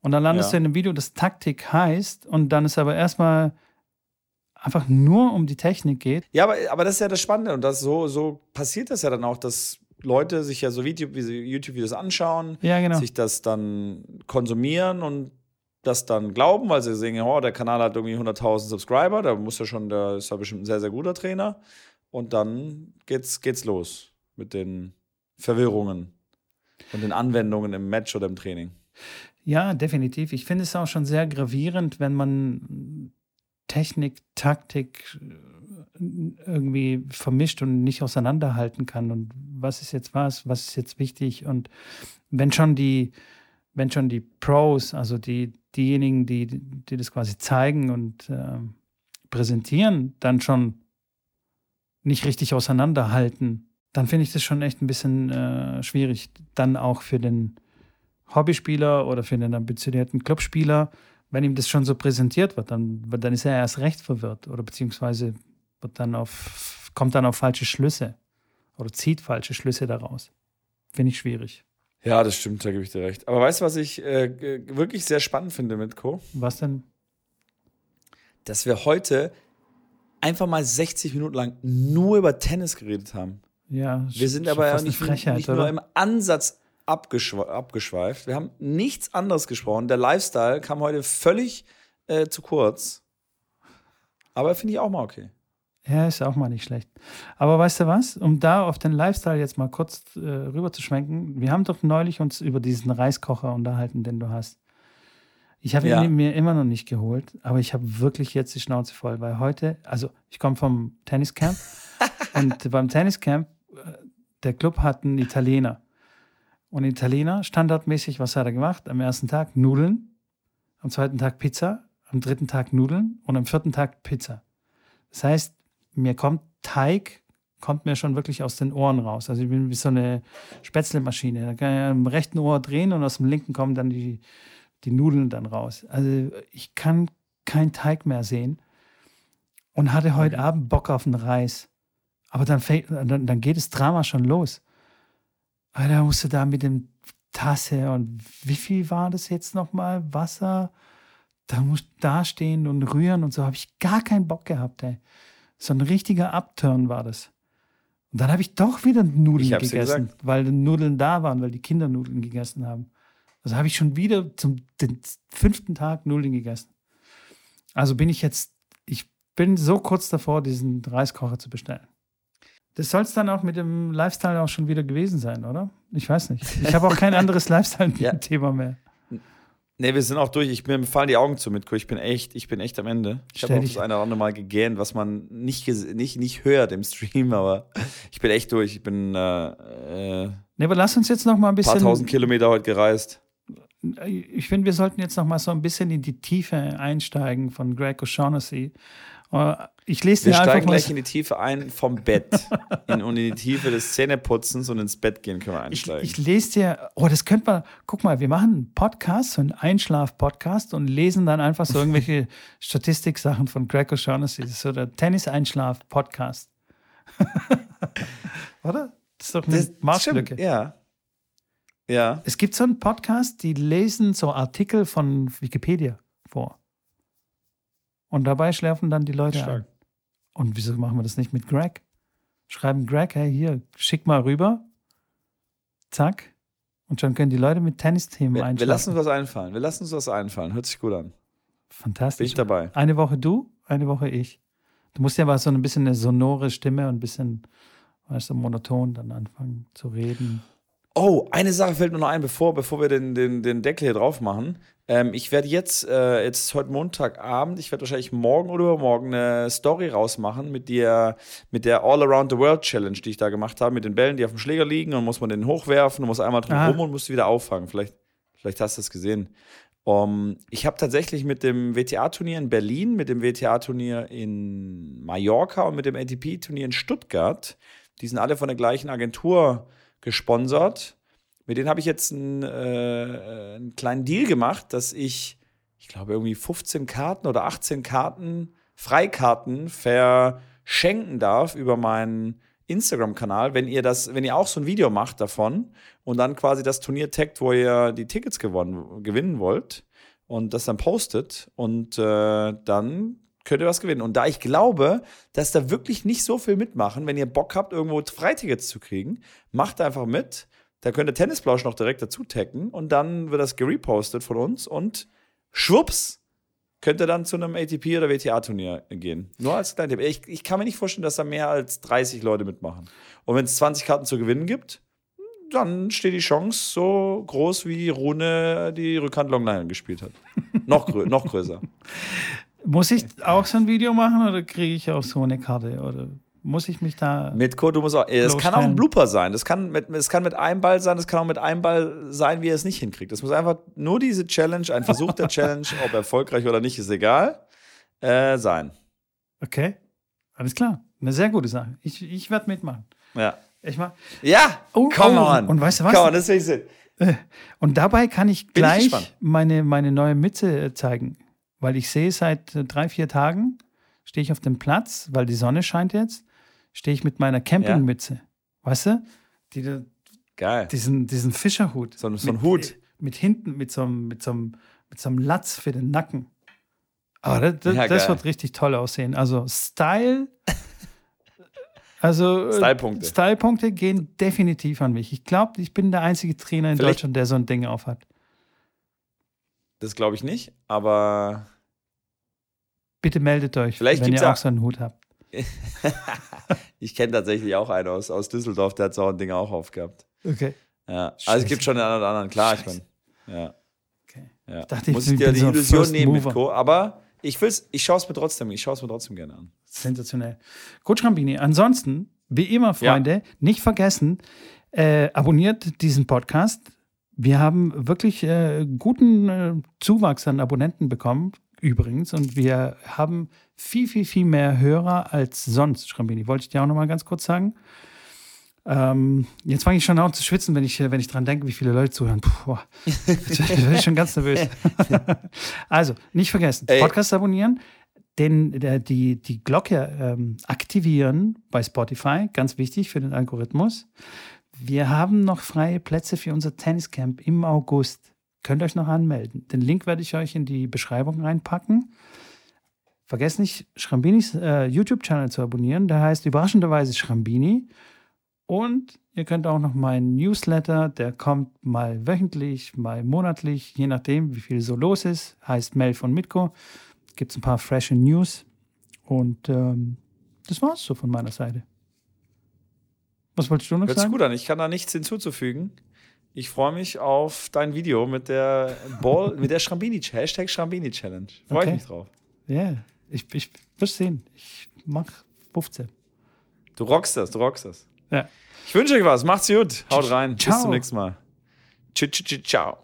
und dann landest Ja. du in einem Video, das Taktik heißt und dann ist aber erstmal einfach nur um die Technik geht. Ja, aber, aber das ist ja das Spannende und das so, so passiert das ja dann auch, dass Leute sich ja so Video- YouTube-Videos anschauen, Ja, genau. sich das dann konsumieren und das dann glauben, weil sie sehen, oh, der Kanal hat irgendwie 100.000 Subscriber, da muss ja schon, der ist ja bestimmt ein sehr, sehr guter Trainer. Und dann geht's, geht's los. mit den Verwirrungen und den Anwendungen im Match oder im Training. Ja, definitiv. Ich finde es auch schon sehr gravierend, wenn man Technik, Taktik irgendwie vermischt und nicht auseinanderhalten kann. Und was ist jetzt was, was ist jetzt wichtig? Und wenn schon die, wenn schon die Pros, also die, diejenigen, die, die das quasi zeigen und äh, präsentieren, dann schon nicht richtig auseinanderhalten, dann finde ich das schon echt ein bisschen äh, schwierig. Dann auch für den Hobbyspieler oder für den ambitionierten Clubspieler, wenn ihm das schon so präsentiert wird, dann, dann ist er erst recht verwirrt oder beziehungsweise wird dann auf, kommt dann auf falsche Schlüsse oder zieht falsche Schlüsse daraus. Finde ich schwierig. Ja, das stimmt, da gebe ich dir recht. Aber weißt du, was ich äh, wirklich sehr spannend finde mit Co? Was denn? Dass wir heute einfach mal 60 Minuten lang nur über Tennis geredet haben. Ja, wir sind aber ja nicht, Frechheit, nicht nur im Ansatz abgeschwe abgeschweift. Wir haben nichts anderes gesprochen. Der Lifestyle kam heute völlig äh, zu kurz. Aber finde ich auch mal okay. Ja, ist auch mal nicht schlecht. Aber weißt du was? Um da auf den Lifestyle jetzt mal kurz äh, rüber zu schwenken. Wir haben doch neulich uns über diesen Reiskocher unterhalten, den du hast. Ich habe ja. ihn mir immer noch nicht geholt, aber ich habe wirklich jetzt die Schnauze voll, weil heute, also ich komme vom Tenniscamp <laughs> und beim Tenniscamp, äh, der Club hat einen Italiener. Und Italiener, standardmäßig, was hat er gemacht? Am ersten Tag Nudeln, am zweiten Tag Pizza, am dritten Tag Nudeln und am vierten Tag Pizza. Das heißt, mir kommt Teig, kommt mir schon wirklich aus den Ohren raus. Also ich bin wie so eine Spätzlemaschine. Da kann ich am rechten Ohr drehen und aus dem linken kommen dann die, die Nudeln dann raus. Also ich kann keinen Teig mehr sehen und hatte heute mhm. Abend Bock auf einen Reis. Aber dann, dann, dann geht das Drama schon los. Da musst du da mit dem Tasse und wie viel war das jetzt nochmal? Wasser? Da musst du da stehen und rühren und so. Habe ich gar keinen Bock gehabt, ey. So ein richtiger Upturn war das. Und dann habe ich doch wieder Nudeln gegessen, weil die Nudeln da waren, weil die Kinder Nudeln gegessen haben. Also habe ich schon wieder zum fünften Tag Nudeln gegessen. Also bin ich jetzt, ich bin so kurz davor, diesen Reiskocher zu bestellen. Das soll es dann auch mit dem Lifestyle auch schon wieder gewesen sein, oder? Ich weiß nicht. Ich habe auch kein <laughs> anderes Lifestyle-Thema ja. mehr. Nee, wir sind auch durch. Ich, mir fallen die Augen zu mit. Ich bin echt, ich bin echt am Ende. Ich habe auch das eine oder andere Mal gegähnt, was man nicht, nicht, nicht hört im Stream, aber ich bin echt durch. Ich bin. Äh, äh, nee, aber lass uns jetzt noch mal ein bisschen. Ein paar tausend Kilometer heute gereist. Ich finde, wir sollten jetzt noch mal so ein bisschen in die Tiefe einsteigen von Greg O'Shaughnessy ich lese Wir steigen gleich in die Tiefe ein vom Bett. in, und in die Tiefe des Zähneputzens und ins Bett gehen können wir einsteigen. Ich, ich lese dir, oh, das könnte man, guck mal, wir machen einen Podcast, so einen Einschlaf-Podcast und lesen dann einfach so irgendwelche <laughs> Statistiksachen von Greg O'Shaughnessy. Das ist so der Tennis-Einschlaf-Podcast. <laughs> Oder? Das ist doch eine das, Marschlücke. Ja. Ja. Es gibt so einen Podcast, die lesen so Artikel von Wikipedia. Und dabei schläfen dann die Leute Stark. ein. Und wieso machen wir das nicht mit Greg? Schreiben Greg, hey, hier, schick mal rüber. Zack. Und schon können die Leute mit Tennisthemen wir, Wir lassen uns was einfallen. Wir lassen uns was einfallen. Hört sich gut an. Fantastisch. Bin ich dabei. Eine Woche du, eine Woche ich. Du musst ja aber so ein bisschen eine sonore Stimme und ein bisschen, weißt du, monoton dann anfangen zu reden. Oh, eine Sache fällt mir noch ein, bevor, bevor wir den, den, den Deckel hier drauf machen. Ähm, ich werde jetzt, äh, jetzt ist heute Montagabend, ich werde wahrscheinlich morgen oder übermorgen eine Story rausmachen mit der, mit der All Around the World Challenge, die ich da gemacht habe, mit den Bällen, die auf dem Schläger liegen und muss man den hochwerfen und muss einmal drum rum und muss wieder auffangen. Vielleicht, vielleicht hast du es gesehen. Um, ich habe tatsächlich mit dem WTA-Turnier in Berlin, mit dem WTA-Turnier in Mallorca und mit dem ATP-Turnier in Stuttgart, die sind alle von der gleichen Agentur gesponsert. Mit denen habe ich jetzt einen, äh, einen kleinen Deal gemacht, dass ich, ich glaube, irgendwie 15 Karten oder 18 Karten, Freikarten verschenken darf über meinen Instagram-Kanal, wenn ihr das, wenn ihr auch so ein Video macht davon und dann quasi das Turnier taggt, wo ihr die Tickets gewonnen, gewinnen wollt und das dann postet und äh, dann könnt ihr was gewinnen. Und da ich glaube, dass da wirklich nicht so viel mitmachen, wenn ihr Bock habt, irgendwo Freitickets zu kriegen, macht einfach mit. Da könnt ihr Tennisblausch noch direkt dazu taggen und dann wird das gerepostet von uns und schwupps, könnte dann zu einem ATP oder WTA-Turnier gehen. Nur als kleiner Tipp. Ich, ich kann mir nicht vorstellen, dass da mehr als 30 Leute mitmachen. Und wenn es 20 Karten zu gewinnen gibt, dann steht die Chance so groß, wie Rune die Rückhand Longline gespielt hat. noch, grö noch größer. <laughs> Muss ich auch so ein Video machen oder kriege ich auch so eine Karte? Oder muss ich mich da. Mit Code, du musst auch. Es kann auch ein Blooper sein. Das kann, mit, das kann mit einem Ball sein, das kann auch mit einem Ball sein, wie er es nicht hinkriegt. Das muss einfach nur diese Challenge, ein Versuch der <laughs> Challenge, ob erfolgreich oder nicht, ist egal, äh, sein. Okay. Alles klar. Eine sehr gute Sache. Ich, ich werde mitmachen. Ja. Ich mach. Ja, oh, come oh. on. Und weißt du was? Come on, das ist äh, Und dabei kann ich Bin gleich ich meine, meine neue Mütze äh, zeigen. Weil ich sehe seit äh, drei, vier Tagen, stehe ich auf dem Platz, weil die Sonne scheint jetzt, stehe ich mit meiner Campingmütze. Ja. Weißt du? Die, Geil. Diesen, diesen Fischerhut. So, so ein Hut. Mit hinten, mit so, einem, mit, so einem, mit so einem Latz für den Nacken. Aber das, das, ja, das wird richtig toll aussehen. Also Style. <laughs> Also Stylepunkte. Stylepunkte gehen definitiv an mich. Ich glaube, ich bin der einzige Trainer in Vielleicht, Deutschland, der so ein Ding aufhat. Das glaube ich nicht, aber. Bitte meldet euch, Vielleicht wenn ihr auch so einen Hut habt. <laughs> ich kenne tatsächlich auch einen aus, aus Düsseldorf, der hat so ein Ding auch aufgehabt. Okay. Ja. Also es gibt schon den einen oder anderen, klar, ich meine. Ja. Okay. Ja. Ich dachte, ich Muss ich dir die so Illusion nehmen Mover. mit Co. Aber ich will's, ich schaue es mir trotzdem, ich schaue es mir trotzdem gerne an. Sensationell. Coach Rambini, ansonsten, wie immer, Freunde, ja. nicht vergessen, äh, abonniert diesen Podcast. Wir haben wirklich äh, guten äh, Zuwachs an Abonnenten bekommen, übrigens, und wir haben viel, viel, viel mehr Hörer als sonst, Schrambini. Wollte ich dir auch noch mal ganz kurz sagen. Ähm, jetzt fange ich schon an zu schwitzen, wenn ich, wenn ich dran denke, wie viele Leute zuhören. Puh, bin ich schon ganz nervös. <laughs> also, nicht vergessen, Ey. Podcast abonnieren, den, der, die, die Glocke ähm, aktivieren bei Spotify, ganz wichtig für den Algorithmus. Wir haben noch freie Plätze für unser Tenniscamp im August. Könnt euch noch anmelden. Den Link werde ich euch in die Beschreibung reinpacken. Vergesst nicht, Schrambinis äh, YouTube-Channel zu abonnieren. Der heißt überraschenderweise Schrambini. Und ihr könnt auch noch meinen Newsletter, der kommt mal wöchentlich, mal monatlich, je nachdem, wie viel so los ist. Heißt Mail von Mitko. Gibt es ein paar frische News. Und ähm, das war's so von meiner Seite. Was wolltest du noch Hört sagen? Hört gut an. Ich kann da nichts hinzuzufügen. Ich freue mich auf dein Video mit der Ball, mit der Schrambini, Hashtag Schrambini Challenge. Freue okay. ich mich drauf. Ja, yeah. ich, ich wirst sehen. Ich mach 15. Du rockst das, du rockst das. Ja. Ich wünsche euch was. Macht's gut. Haut rein. Ciao. Bis zum nächsten Mal. Ciao.